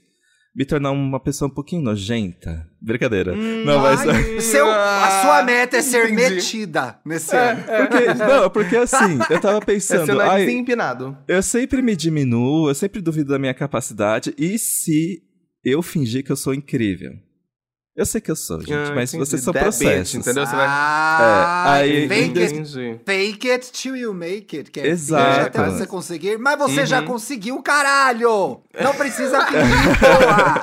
me tornar uma pessoa um pouquinho nojenta. Brincadeira. não, mas. Ai, seu, a sua meta é ser entendi. metida nesse ano. Porque, não, porque assim, eu tava É pensando. seu ai, empinado. eu sempre me diminuo, eu sempre duvido da minha capacidade. E se eu fingir que eu sou incrível? Eu sei que eu sou, gente, Ah, mas entendi. vocês são That bitch, processos. entendeu? Você vai- Ah, É, aí- fake, it, Entendi. fake it till you make it. Que é Exato. até você conseguir. Mas você já Uhum. conseguiu, caralho! Não precisa fingir, porra!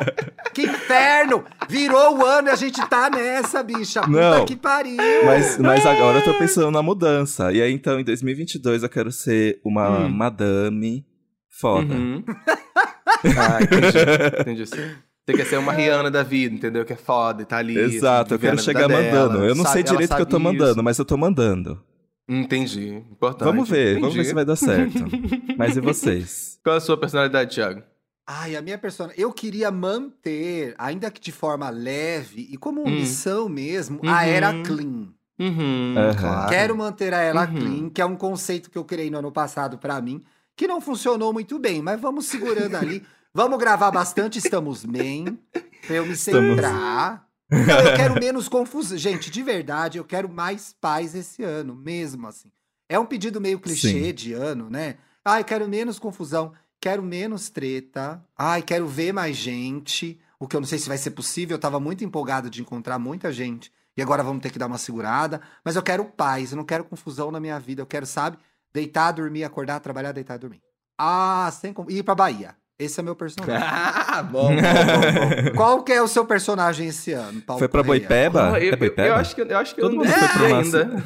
Que inferno! Virou o ano e a gente tá nessa, bicha. Puta Não. que pariu! Mas, mas agora eu tô pensando na mudança. E aí, então, em 2022, eu quero ser uma Hum. madame foda. Uhum. ah, entendi. entendi. sim. Tem que ser uma Rihanna da vida, entendeu? Que é foda e tá ali. Exato, eu quero a chegar vida dela, mandando. Eu não sabe- sei direito o que eu tô mandando, isso. mas eu tô mandando. Entendi. Importante. Vamos ver, vamos Entendi. ver se vai dar certo. mas e vocês? Qual é a sua personalidade, Thiago? Ai, a minha personagem. Eu queria manter, ainda que de forma leve e como Hum. missão mesmo, Uhum. a era clean. Uhum, claro. Quero manter a era Uhum. clean, que é um conceito que eu criei no ano passado pra mim, que não funcionou muito bem, mas vamos segurando ali. Vamos gravar bastante, estamos bem, pra eu me Estamos- centrar. Não, eu quero menos confusão. Gente, de verdade, eu quero mais paz esse ano, mesmo assim. É um pedido meio clichê Sim. de ano, né? Ai, quero menos confusão, quero menos treta. Ai, quero ver mais gente. O que eu não sei se vai ser possível, eu tava muito empolgado de encontrar muita gente. E agora vamos ter que dar uma segurada. Mas eu quero paz, eu não quero confusão na minha vida. Eu quero, sabe, deitar, dormir, acordar, trabalhar, deitar, dormir. Ah, sem com... ir pra Bahia. Esse é meu personagem. Ah, bom, bom, bom, bom. Qual que é o seu personagem esse ano, Paulo Foi pra Correia? Boipeba? Eu, é Boipeba? eu acho que, eu acho que Todo eu não mundo foi pra ainda.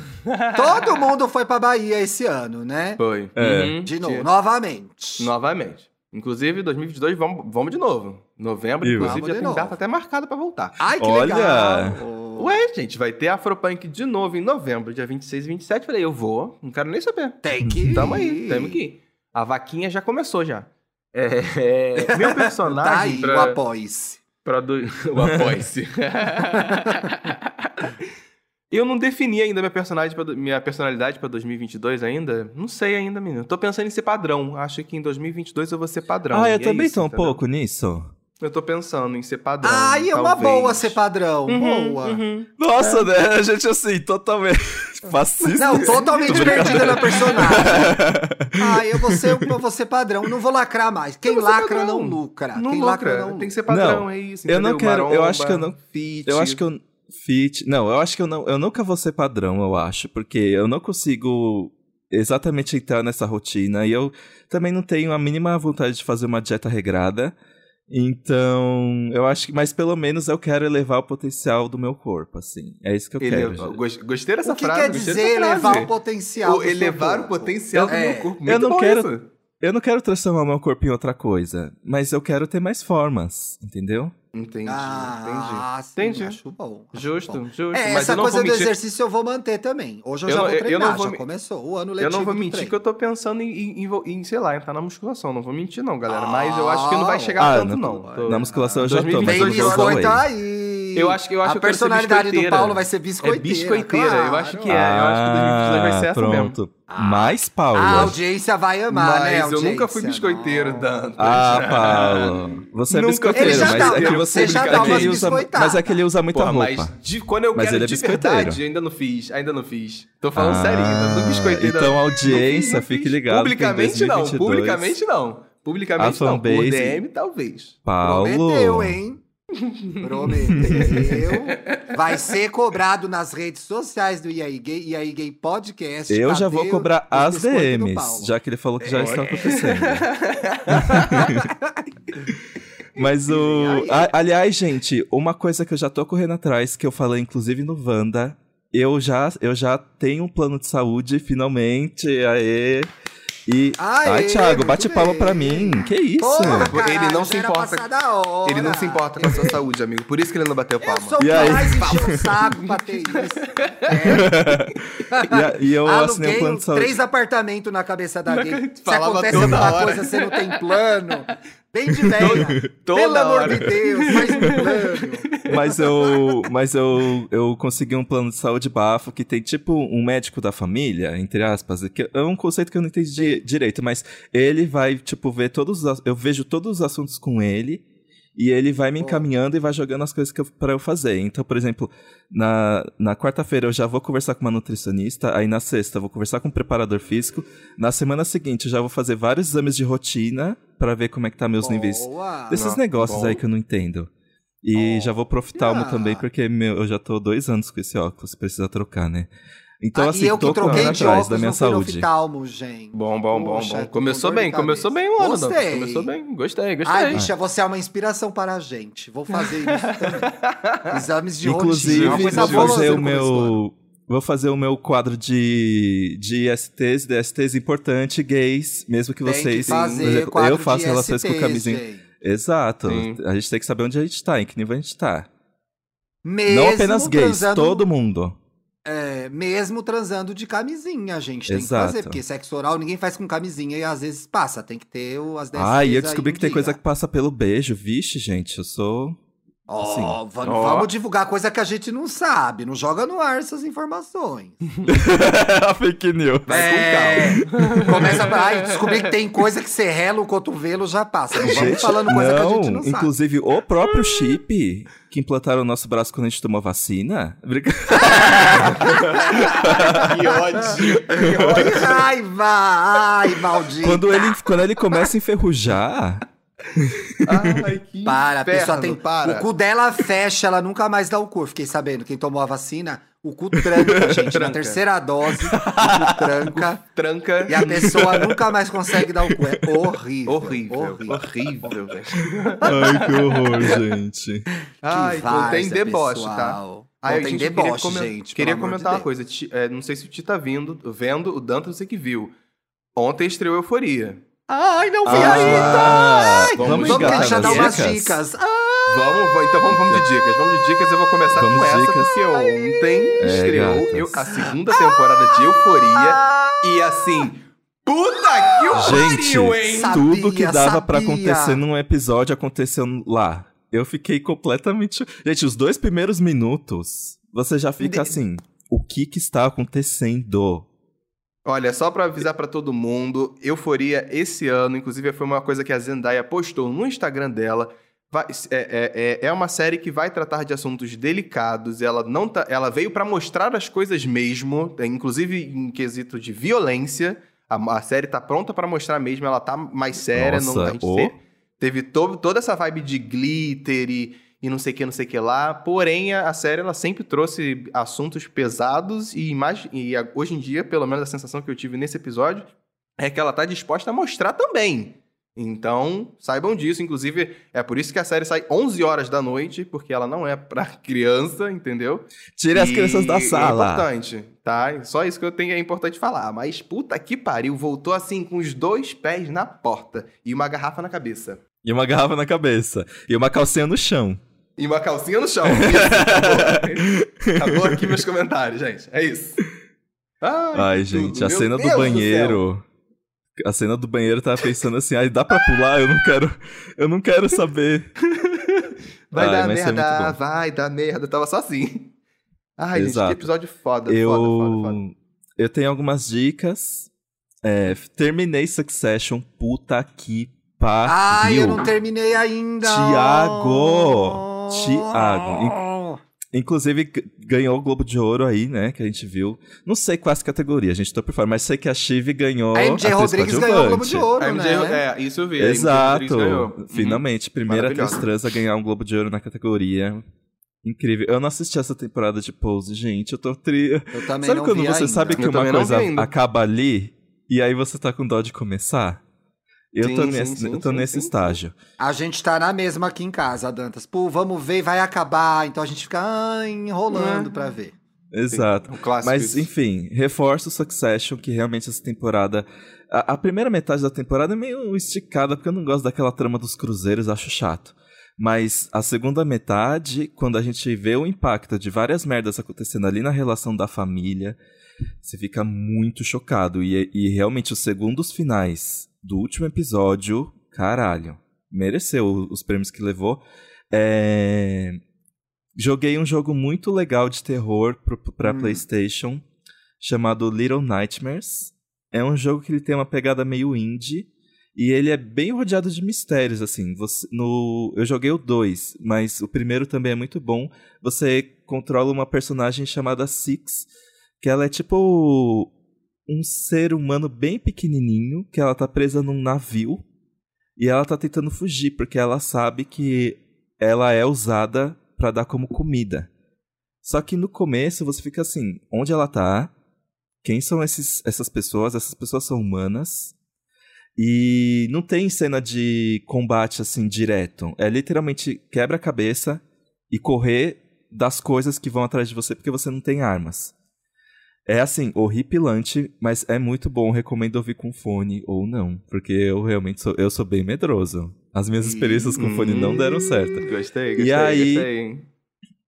Todo mundo foi pra Bahia esse ano, né? Foi. É. Uhum. De novo, novamente. Novamente. Inclusive, 2022, vamos, vamos de novo. Novembro, Ih, inclusive, vamos já tem novo. data até marcada pra voltar. Ai, que Olha! legal! Ué, gente, vai ter Afropunk de novo em novembro, dia 26 e 27. Falei, eu vou, não quero nem saber. Tem que ir. Tamo aí, tamo aqui. A vaquinha já começou já. É, é, meu Tá personagem aí, pra, o apoie-se. pra do... o apoie-se. eu não defini ainda minha, personagem pra minha personalidade pra 2022 ainda. Não sei ainda, menino. Tô pensando em ser padrão. Acho que em 2022 eu vou ser padrão. Ah, E eu é também isso, tô um entendeu? pouco nisso. Eu tô pensando em ser padrão. Ai, é uma boa ser padrão. Uhum, boa. uhum. Nossa, né? A gente assim, totalmente fascista. Não, totalmente perdida na personagem. Ai, eu vou ser, eu vou ser padrão. Não vou lacrar mais. Quem Eu lacra não lucra. Não Quem lucra, lacra não tem que ser padrão, Não, é isso. eu não entendeu? quero- eu Maromba, acho que eu não- fit. Eu acho que eu fit. Não, eu acho que eu não, eu nunca vou ser padrão, eu acho, porque eu não consigo exatamente entrar nessa rotina e eu também não tenho a mínima vontade de fazer uma dieta regrada. Então, eu acho que, mas pelo menos eu quero elevar o potencial do meu corpo, assim. É isso que eu Ele- quero. eu gos- Gostei dessa O que frase. quer gostei dizer dessa elevar frase. o potencial? O elevar o potencial do É. meu corpo. Eu Muito não bom quero- isso. Eu não quero transformar meu corpo em outra coisa, mas eu quero ter mais formas, entendeu? Entendi, Ah, sim, entendi. acho bom. acho Justo, bom. justo. É, mas essa eu não coisa vou do exercício eu vou manter também. Hoje eu, Eu já não- vou eu- eu treinar, não vou já me- começou o ano Eu letivo não vou mentir que eu tô pensando em, em, em, em, sei lá, entrar na musculação. Não vou mentir, não, galera. Mas eu acho que não vai chegar Ah, tanto, na- não. Tô- Na musculação eu já tô, mas 2022 Vem eu eu vou vou biscoito aí. aí. Eu acho que eu acho A eu personalidade do biscoiteira. Paulo vai ser É biscoiteira. biscoiteira, eu claro. acho que é. Eu acho que 2022 vai ser essa Ah, pronto. mesmo. Mais Paulo. A audiência vai amar, Mas né, eu audiência? nunca fui biscoiteiro, Não. Dan. Ah, Paulo. Você é Nunca- biscoiteiro, mas dá- é que você, você já é ele usa. Mas é que ele usa muita Porra, roupa. mas de, quando eu Mas quero ele é de biscoiteiro. verdade, ainda não fiz, ainda não fiz. Tô falando Ah, sério, ainda não biscoiteiro. Então, audiência, Não fiz, não fique ligado Publicamente não, 2022, publicamente não. Publicamente a não, por fanbase- DM talvez. Paulo. Prometeu, hein? Prometeu. Vai ser cobrado nas redes sociais do IAI Gay, IAI Gay Podcast. Eu já vou cobrar as DMs, já que ele falou que já É. está acontecendo. Mas o. a- aliás, gente, uma coisa que eu já tô correndo atrás, que eu falei inclusive no Wanda, eu já, eu já tenho um plano de saúde, finalmente. Aê! E. Aê, Ai, Thiago, muito bate palma pra mim. Que isso? Porra, Ele caralho, não se importa-. Ele não se importa com a sua saúde, amigo. Por isso que ele não bateu Eu palma. sou o E aí? mais encheu o saco pra ter isso. E, a- e eu assinei um Aluguei plano de saúde. três apartamentos na cabeça da gay. Se acontece alguma hora. coisa, você não tem plano. Bem de velha. toda Pelo amor hora. de Deus, faz um plano. Mas eu, mas eu, eu consegui um plano de saúde bafo que tem tipo um médico da família, entre aspas, que é um conceito que eu não entendi di- direito, mas ele vai, tipo, ver todos os, eu vejo todos os assuntos com ele e ele vai me encaminhando e vai jogando as coisas que eu, pra eu fazer. Então, por exemplo, na, na quarta-feira eu já vou conversar com uma nutricionista, aí na sexta eu vou conversar com um preparador físico, na semana seguinte eu já vou fazer vários exames de rotina pra ver como é que tá meus níveis Boa. desses Não, negócios bom. aí que eu não entendo. E Oh. já vou pro oftalmo Ah. também, porque meu, eu já tô dois anos com esse óculos, precisa trocar, né? Então, Ah, assim, eu tô que troquei correndo de atrás óculos da minha saúde. oftalmo, gente. Bom, bom, bom, Poxa, bom. com Começou bem, começou bem o ano. Gostei. Começou bem, gostei, gostei. Ai, bicha, você é uma inspiração para a gente. Vou fazer isso também. Exames de Inclusive, rotina. uma coisa vou fazer o meu. Vou fazer o meu quadro de, de ISTs, DSTs importante, gays, mesmo que Tem vocês. que fazer exemplo, eu faço de relações com STs, camisinha. gente. Exato. Sim. A gente tem que saber onde a gente tá, em que nível a gente tá. Mesmo Não apenas gays, transando- todo mundo. É, mesmo transando de camisinha, a gente tem Exato. que fazer. Porque sexo oral ninguém faz com camisinha e às vezes passa. Tem que ter o, as 10 Ah, e eu descobri que tem dia. coisa que passa pelo beijo. Vixe, gente, eu sou. Ó, Assim. vamos, Ó. vamos divulgar coisa que a gente não sabe. Não joga no ar essas informações. A fake news. Vai É, Começa pra ai, descobrir que tem coisa que você rela o cotovelo já passa. Não vamos Gente, falando coisa que a gente não sabe. inclusive o próprio chip que implantaram no nosso braço quando a gente tomou vacina. Que ódio. Que raiva! Ai, maldito. quando, ele, quando ele começa a enferrujar. Ai, que Para, a pessoa inferno, tem. para. O cu dela fecha, ela nunca mais dá o cu. Fiquei sabendo, quem tomou a vacina, o cu tranca, gente. Na Tranca. terceira dose, o cu tranca. Tranca. E a pessoa nunca mais consegue dar o cu. É horrível. Horrível, horrível, velho. Ai, que horror, gente. Ai, que não tem deboche, tá? pessoal. Aí, Não tem gente, eu deboche, queria, gente. Queria comentar de uma coisa. Ti- é, não sei se o Ti tá vindo, vendo, o Dantas você que viu. Ontem estreou Euforia. Ai, não vi Ah, ainda! vamos vamos Vamos engatar dar umas dicas? dicas. Ah, Vamos, vamos- então vamos, vamos de dicas. Vamos de dicas. Eu vou começar Vamos com essa, dicas. porque ontem estreou gatas. eu- a segunda temporada de Euforia. E assim, puta que o Gente, pariu, hein? Sabia, tudo que dava pra sabia. acontecer num episódio aconteceu lá. Eu fiquei completamente. Gente, os dois primeiros minutos, você já fica assim. O que que está acontecendo? Olha, só pra avisar pra todo mundo, Euforia esse ano, inclusive foi uma coisa que a Zendaya postou no Instagram dela. vai- é, é- é- é uma série que vai tratar de assuntos delicados. Ela não tá, ela veio pra mostrar as coisas mesmo, é, inclusive em quesito de violência. A, a série tá pronta pra mostrar mesmo. Ela tá mais séria. não, Nossa, a gente te- teve to- toda essa vibe de glitter e, e não sei o que, não sei o que lá. Porém, a, série ela sempre trouxe assuntos pesados e, e hoje em dia, pelo menos a sensação que eu tive nesse episódio, é que ela tá disposta a mostrar também. Então, saibam disso. Inclusive, é por isso que a série sai 11 horas da noite, porque ela não é pra criança, entendeu? Tire as E crianças da É sala. importante, tá? Só isso que eu tenho é importante falar. Mas puta que pariu, voltou assim com os dois pés na porta e uma garrafa na cabeça. E uma garrafa na cabeça. E uma calcinha no chão. E uma calcinha no chão. Isso, acabou. acabou aqui meus comentários, gente. É isso. Ai, Ai, gente, a cena Deus do banheiro. A cena do banheiro tava pensando assim, ai, dá pra pular? Eu não quero. Eu não quero saber. Vai Ai, dar muito merda, bom. vai dar merda. Tava só assim. Ai, gente, Exato. que episódio foda, eu, foda, foda, foda. eu tenho algumas dicas. É, terminei Succession, puta que pariu. Ai, eu não terminei ainda. Tiago! Tiago. Inclusive, g- ganhou o Globo de Ouro aí, né? Que a gente viu. Não sei quais categorias, a gente tô por fora, mas sei que a Chive ganhou. A MJ atriz Rodrigues ganhou o Globo de. Ouro, A MJ, né? é, isso eu vi. a MJ Exato. Uhum. Finalmente, primeira atriz trans a ganhar um Globo de Ouro na categoria. Incrível. Eu não assisti essa temporada de Pose, gente. Eu tô tri... Eu também Sabe não quando vi você ainda. sabe que Eu uma coisa acaba ali e aí você tá com dó de começar? Eu Sim, tô sim, nesse, sim, eu tô sim, nesse sim. estágio. A gente tá na mesma aqui em casa, Dantas. Pô, vamos ver, vai acabar. Então a gente fica ai, enrolando É. pra ver. Exato. Um clássico Mas, enfim, reforço o Succession, que realmente essa temporada. A, a primeira metade da temporada é meio esticada, porque eu não gosto daquela trama dos cruzeiros, acho chato. Mas a segunda metade, quando a gente vê o impacto de várias merdas acontecendo ali na relação da família, você fica muito chocado. E, e realmente, os segundos finais do último episódio, caralho, mereceu os prêmios que levou. É, Joguei um jogo muito legal de terror pro, pra Hum. PlayStation, chamado Little Nightmares. É um jogo que ele tem uma pegada meio indie e ele é bem rodeado de mistérios assim. Você, no, eu joguei o 2, mas o primeiro também é muito bom. Você controla uma personagem chamada Six, que ela é tipo um ser humano bem pequenininho, que ela tá presa num navio e ela tá tentando fugir porque ela sabe que ela é usada para dar como comida. Só que no começo você fica assim, onde ela tá? Quem são esses, essas pessoas? Essas pessoas são humanas. E não tem cena de combate assim direto. É literalmente quebra-cabeça e correr das coisas que vão atrás de você porque você não tem armas. É assim, horripilante, mas é muito bom. Recomendo ouvir com fone ou não, porque eu realmente sou, eu sou bem medroso. As minhas experiências com fone não deram certo. Gostei, gostei, E aí- gostei.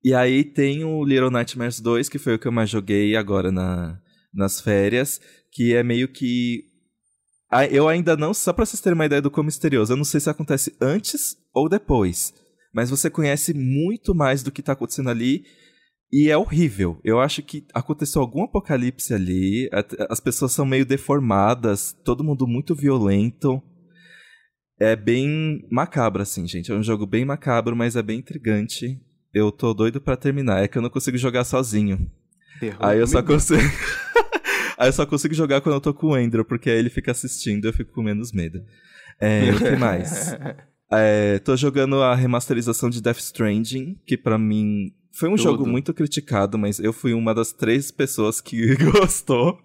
E aí tem o Little Nightmares 2, que foi o que eu mais joguei agora na, nas férias, que é meio que. Eu ainda não, só pra vocês terem uma ideia do quão misterioso, eu não sei se acontece antes ou depois, mas você conhece muito mais do que tá acontecendo ali e é horrível. Eu acho que aconteceu algum apocalipse ali, as pessoas são meio deformadas, todo mundo muito violento. É bem macabro, assim, gente. É um jogo bem macabro, mas é bem intrigante. Eu tô doido pra terminar. É que eu não consigo jogar sozinho. Terror Aí eu só consigo. aí eu só consigo jogar quando eu tô com o Andrew, porque aí ele fica assistindo e eu fico com menos medo. É, o que mais? É, tô jogando a remasterização de Death Stranding, que pra mim foi um Tudo. jogo muito criticado, mas eu fui uma das três pessoas que gostou.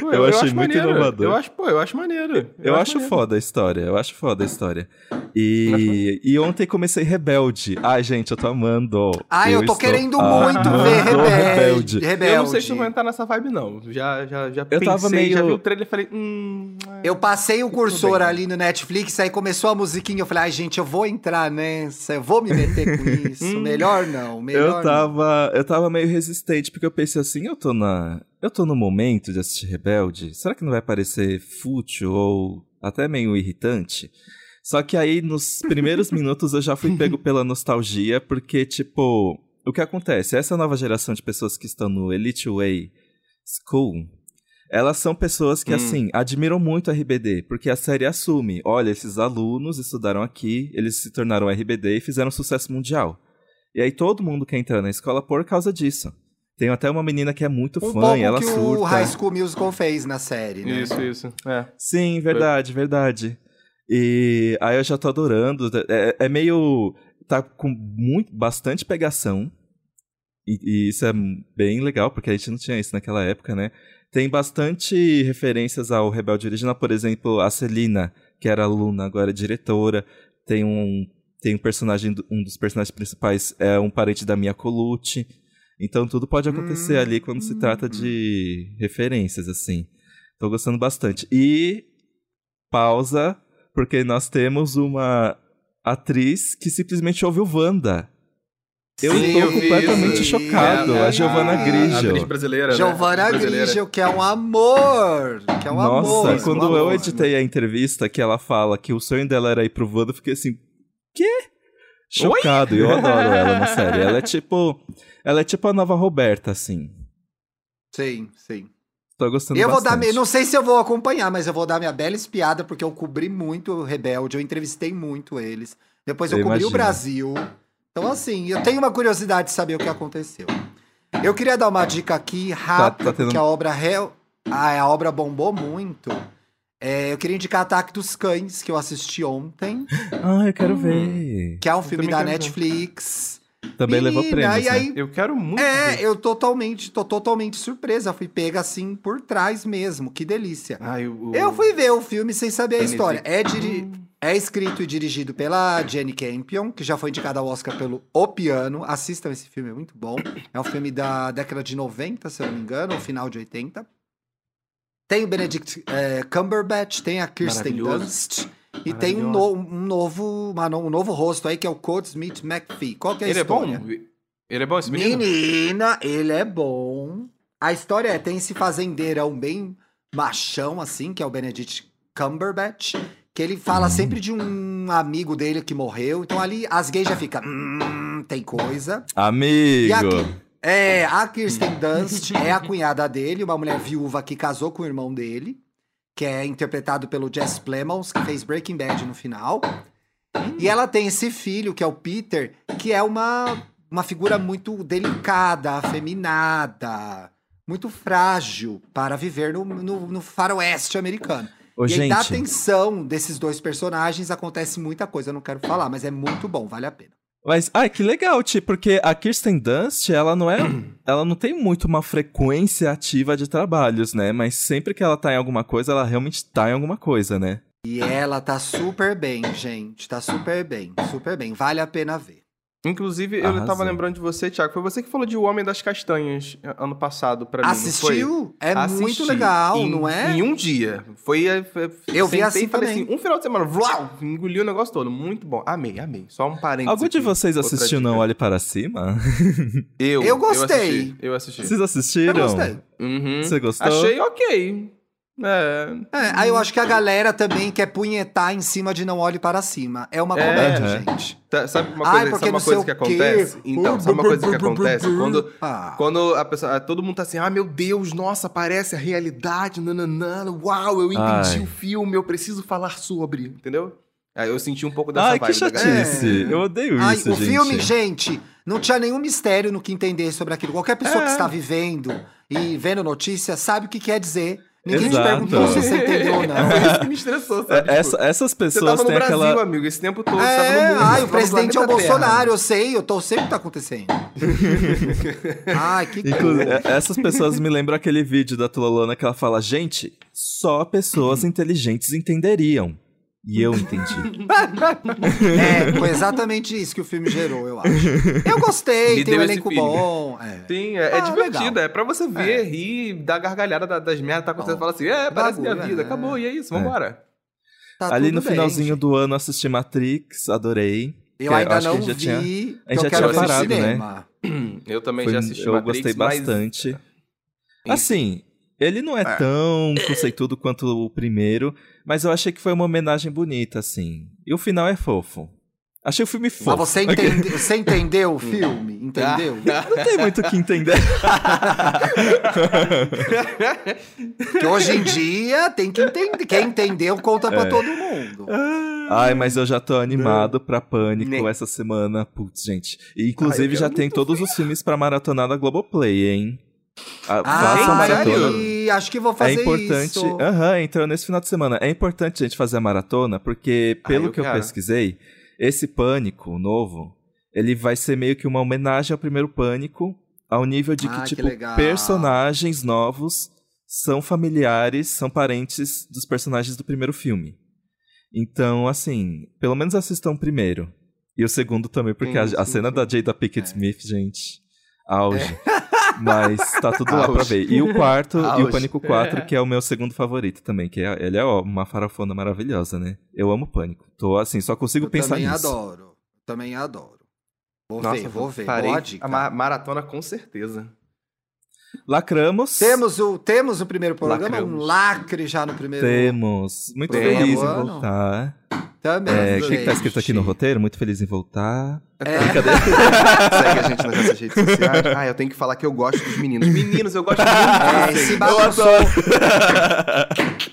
Pô, Eu achei acho muito maneiro. inovador. Eu acho, pô, eu acho maneiro. Eu, acho maneiro. foda a história, eu acho foda a história. E, e ontem comecei Rebelde. Ai, gente, eu tô amando. Ai, eu tô estou querendo muito ver Rebelde. Rebelde. Eu não sei se eu vou entrar nessa vibe, não. Já, já, já Eu pensei, tava meio- já vi o trailer e falei, hum... é. Eu passei o cursor ali no Netflix, aí começou a musiquinha, eu falei, ai gente, eu vou entrar nessa, eu vou me meter com isso. Melhor não, melhor Eu não. tava, eu tava meio resistente, porque eu pensei assim, eu tô na. Eu tô no momento de assistir Rebelde. Será que não vai parecer fútil ou até meio irritante? Só que aí, nos primeiros minutos, eu já fui pego pela nostalgia, porque, tipo, o que acontece? Essa nova geração de pessoas que estão no Elite Way School, elas são pessoas que, Hum. assim, admiram muito a RBD, porque a série assume, olha, esses alunos estudaram aqui, eles se tornaram RBD e fizeram sucesso mundial. E aí todo mundo quer entrar na escola por causa disso. Tem até uma menina que é muito Um fã pouco e ela que surta. o High School Musical fez na série, né? Isso, isso. É. Sim, verdade, verdade. E aí eu já tô adorando. É, é meio. Tá com muito, bastante pegação. E, e isso é bem legal, porque a gente não tinha isso naquela época, né? Tem bastante referências ao Rebelde Original, por exemplo, a Celina, que era aluna, agora é diretora. Tem um, tem um personagem, um dos personagens principais é um parente da Mia Colucci. Então tudo pode acontecer Hum, ali quando se trata de referências, assim. Tô gostando bastante. E pausa, porque nós temos uma atriz que simplesmente ouve o Wanda. Eu Sim, tô eu vi completamente isso. chocado. É, a Giovanna a- Grigio. atriz brasileira, né? Giovanna Atriz brasileira. Grigio, que é um amor, que é um Nossa, amor. quando um eu amor. editei a entrevista que ela fala que o sonho dela era ir pro Wanda, eu fiquei assim, quê? Chocado, e eu adoro ela na série. Ela é tipo. Ela é tipo a nova Roberta, assim. Sim, sim. Tô gostando Eu vou dar, bastante. não sei se eu vou acompanhar, mas eu vou dar minha bela espiada, porque eu cobri muito o Rebelde, eu entrevistei muito eles. Depois eu, Eu cobri o imagino. Brasil. Então, assim, eu tenho uma curiosidade de saber o que aconteceu. Eu queria dar uma dica aqui rápida, tá tendo- porque a obra real. Ah, a obra bombou muito. É, eu queria indicar Ataque dos Cães, que eu assisti ontem, Ah, eu quero ver. que é um filme também da ver. Netflix. Também levou Menina, prêmios, e né? aí, Eu quero muito é, ver. eu totalmente, tô totalmente surpresa. Fui pega assim por trás mesmo. Que delícia. Ai, o- Eu fui ver o filme sem saber a história. É, diri- é escrito e dirigido pela Jenny Campion, que já foi indicada ao Oscar pelo O Piano. Assistam esse filme, é muito bom. É um filme da década de 90, se eu não me engano, ou final de 80. Tem o Benedict eh, Cumberbatch, tem a Kirsten. Dunst. E tem um, no- um novo, um novo rosto aí, que é o Code Smith McPhee. Qual que é a Ele é bom? história? Ele é bom esse menino? Menina, ele é bom. A história é, tem esse fazendeirão bem machão, assim, que é o Benedict Cumberbatch, que ele fala sempre de um amigo dele que morreu. Então ali as gays já ficam, hum, tem coisa. Amigo! E aqui, é, a Kirsten Dunst é a cunhada dele, uma mulher viúva que casou com o irmão dele, que é interpretado pelo Jess Plemons, que fez Breaking Bad no final. E ela tem esse filho, que é o Peter, que é uma, uma figura muito delicada, afeminada, muito frágil para viver no, no, no faroeste americano. Ô, e aí, da gente, tensão desses dois personagens, acontece muita coisa. Eu não quero falar, mas é muito bom, vale a pena. Mas, ai, que legal, tipo, porque a Kirsten Dunst, ela não é. ela não tem muito uma frequência ativa de trabalhos, né? Mas sempre que ela tá em alguma coisa, ela realmente tá em alguma coisa, né? E ela tá super bem, gente. Tá super bem, super bem. Vale a pena ver. Inclusive, eu Arrasou. tava lembrando de você, Thiago. Foi você que falou de O Homem das Castanhas ano passado pra mim. Assistiu? É Assisti. muito legal, Em- não é? Em um dia. Foi. foi- Eu vi assim e falei também. assim, um final de semana, vlau, engoliu o negócio todo. Muito bom. Amei, amei. Só um parênteses. Algum de vocês assistiu dica. Não Olhe Para Cima? Eu. Eu gostei. assisti, Eu assisti. Vocês assistiram? Eu gostei. Uhum. Você gostou? Achei ok. É. É, aí eu acho que a galera também quer punhetar em cima de Não Olhe Para Cima. É uma É. comédia, Uhum. gente. Tá- sabe uma Ai, coisa, porque sabe uma coisa o que quê. acontece? Então, sabe uma coisa que acontece? Quando, Ah. Quando a pessoa, todo mundo tá assim, ah, meu Deus, nossa, parece a realidade, nananana, uau, eu entendi Ai. o filme, eu preciso falar sobre, entendeu? Aí eu senti um pouco dessa Ai, que vibe chatice. É. Eu odeio Ai, isso, o gente. filme, gente, não tinha nenhum mistério no que entender sobre aquilo. Qualquer pessoa É. que está vivendo e vendo notícia sabe o que quer dizer. Ninguém Exato. te perguntou se você entendeu ou não. É isso que me estressou, sabe? É, Essa- Tipo, essas você pessoas tava no Brasil, aquela. amigo, esse tempo todo, você É, mundo. ai, você o presidente é o Terra. Bolsonaro, eu sei, eu tô, sei o que tá acontecendo. ai, que Inclu- coisa. é, Essas pessoas me lembram aquele vídeo da Tulolona que ela fala: gente, só pessoas inteligentes entenderiam. E eu entendi. É, foi exatamente isso que o filme gerou, eu acho. Eu gostei, Me tem um elenco bom. É. Sim, é, é Ah, divertido, legal. é pra você ver, rir, dar gargalhada da- das merdas que tá acontecendo, Bom, fala assim, é, parece minha bagulho, vida, é. acabou, e é isso, É. vambora. Tá Ali tudo no bem, finalzinho gente. do ano assisti Matrix, adorei. Eu que ainda acho que não a gente já vi, tinha- que a gente eu já quero tinha parado, né? Eu também Foi- já assisti eu Matrix, gostei mas- bastante. Assim, ele não é, É. tão conceituado quanto o primeiro, mas eu achei que foi uma homenagem bonita, assim. E o final é fofo. Achei o filme fofo. Mas você, entende, você entendeu o filme? Entendeu? Não tem muito o que entender. Que hoje em dia tem que entender. Quem entendeu, conta É. pra todo mundo. Ai, mas eu já tô animado pra Pânico Nem. essa semana. Putz, gente. E, inclusive Ai, já quero tem todos os filmes pra maratonar da Globoplay, hein? Ah, Ah, faça a maratona. acho que vou fazer É importante. isso. Aham, entrou nesse final de semana. É importante a gente fazer a maratona, porque, pelo eu que eu quero. pesquisei, esse pânico novo, ele vai ser meio que uma homenagem ao primeiro pânico, ao nível de que, Ah, que tipo, legal. personagens novos são familiares, são parentes dos personagens do primeiro filme. Então, assim, pelo menos assistam o primeiro. E o segundo também, porque a, Sim, a sim, cena sim. da Jada Pickett É. Smith, gente, auge. Mas tá tudo lá pra ver. E o quarto, e o. Pânico 4, que é o meu segundo favorito também, que é, ele é ó, uma farofona maravilhosa, né? Eu amo Pânico. Tô assim, só consigo Eu pensar também nisso. adoro. Também adoro. Vou Nossa, ver, vou ver. Boa dica. a ma- maratona com certeza. Lacramos. Temos o, temos o primeiro programa, um Lacramos. lacre já no primeiro. Temos. Muito Temos. feliz em voltar. Também. É, O que, que tá escrito aqui no roteiro? Muito feliz em voltar. É. Segue a gente nas nossas redes sociais. Ah, eu tenho que falar que eu gosto dos meninos. Meninos, eu gosto muito É, de se vocês. bagunçou,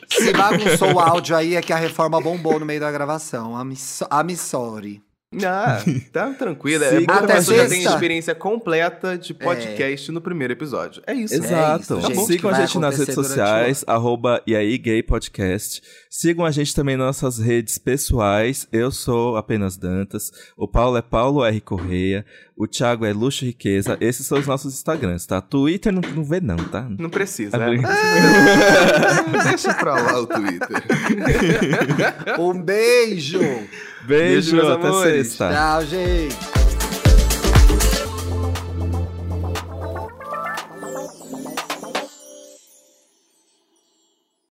se bagunçou o áudio aí, é que a reforma bombou no meio da gravação. I'm, so, I'm sorry. Ah, tá tranquilo. É bom que a até pessoa já tem experiência completa de podcast no primeiro episódio. É isso. Exato. isso, gente, que Sigam a gente nas redes sociais, arroba e aí gay podcast. Sigam a gente também nas nossas redes pessoais. Eu sou apenas Dantas. O Paulo é Paulo R. Correia. O Thiago é Luxo e Riqueza. Esses são os nossos Instagrams, tá? Twitter não, não vê, não, tá? Não precisa, É né? Deixa pra lá o Twitter. Um beijo! Beijo, Beijo, meus até amores. sexta. Tchau, gente!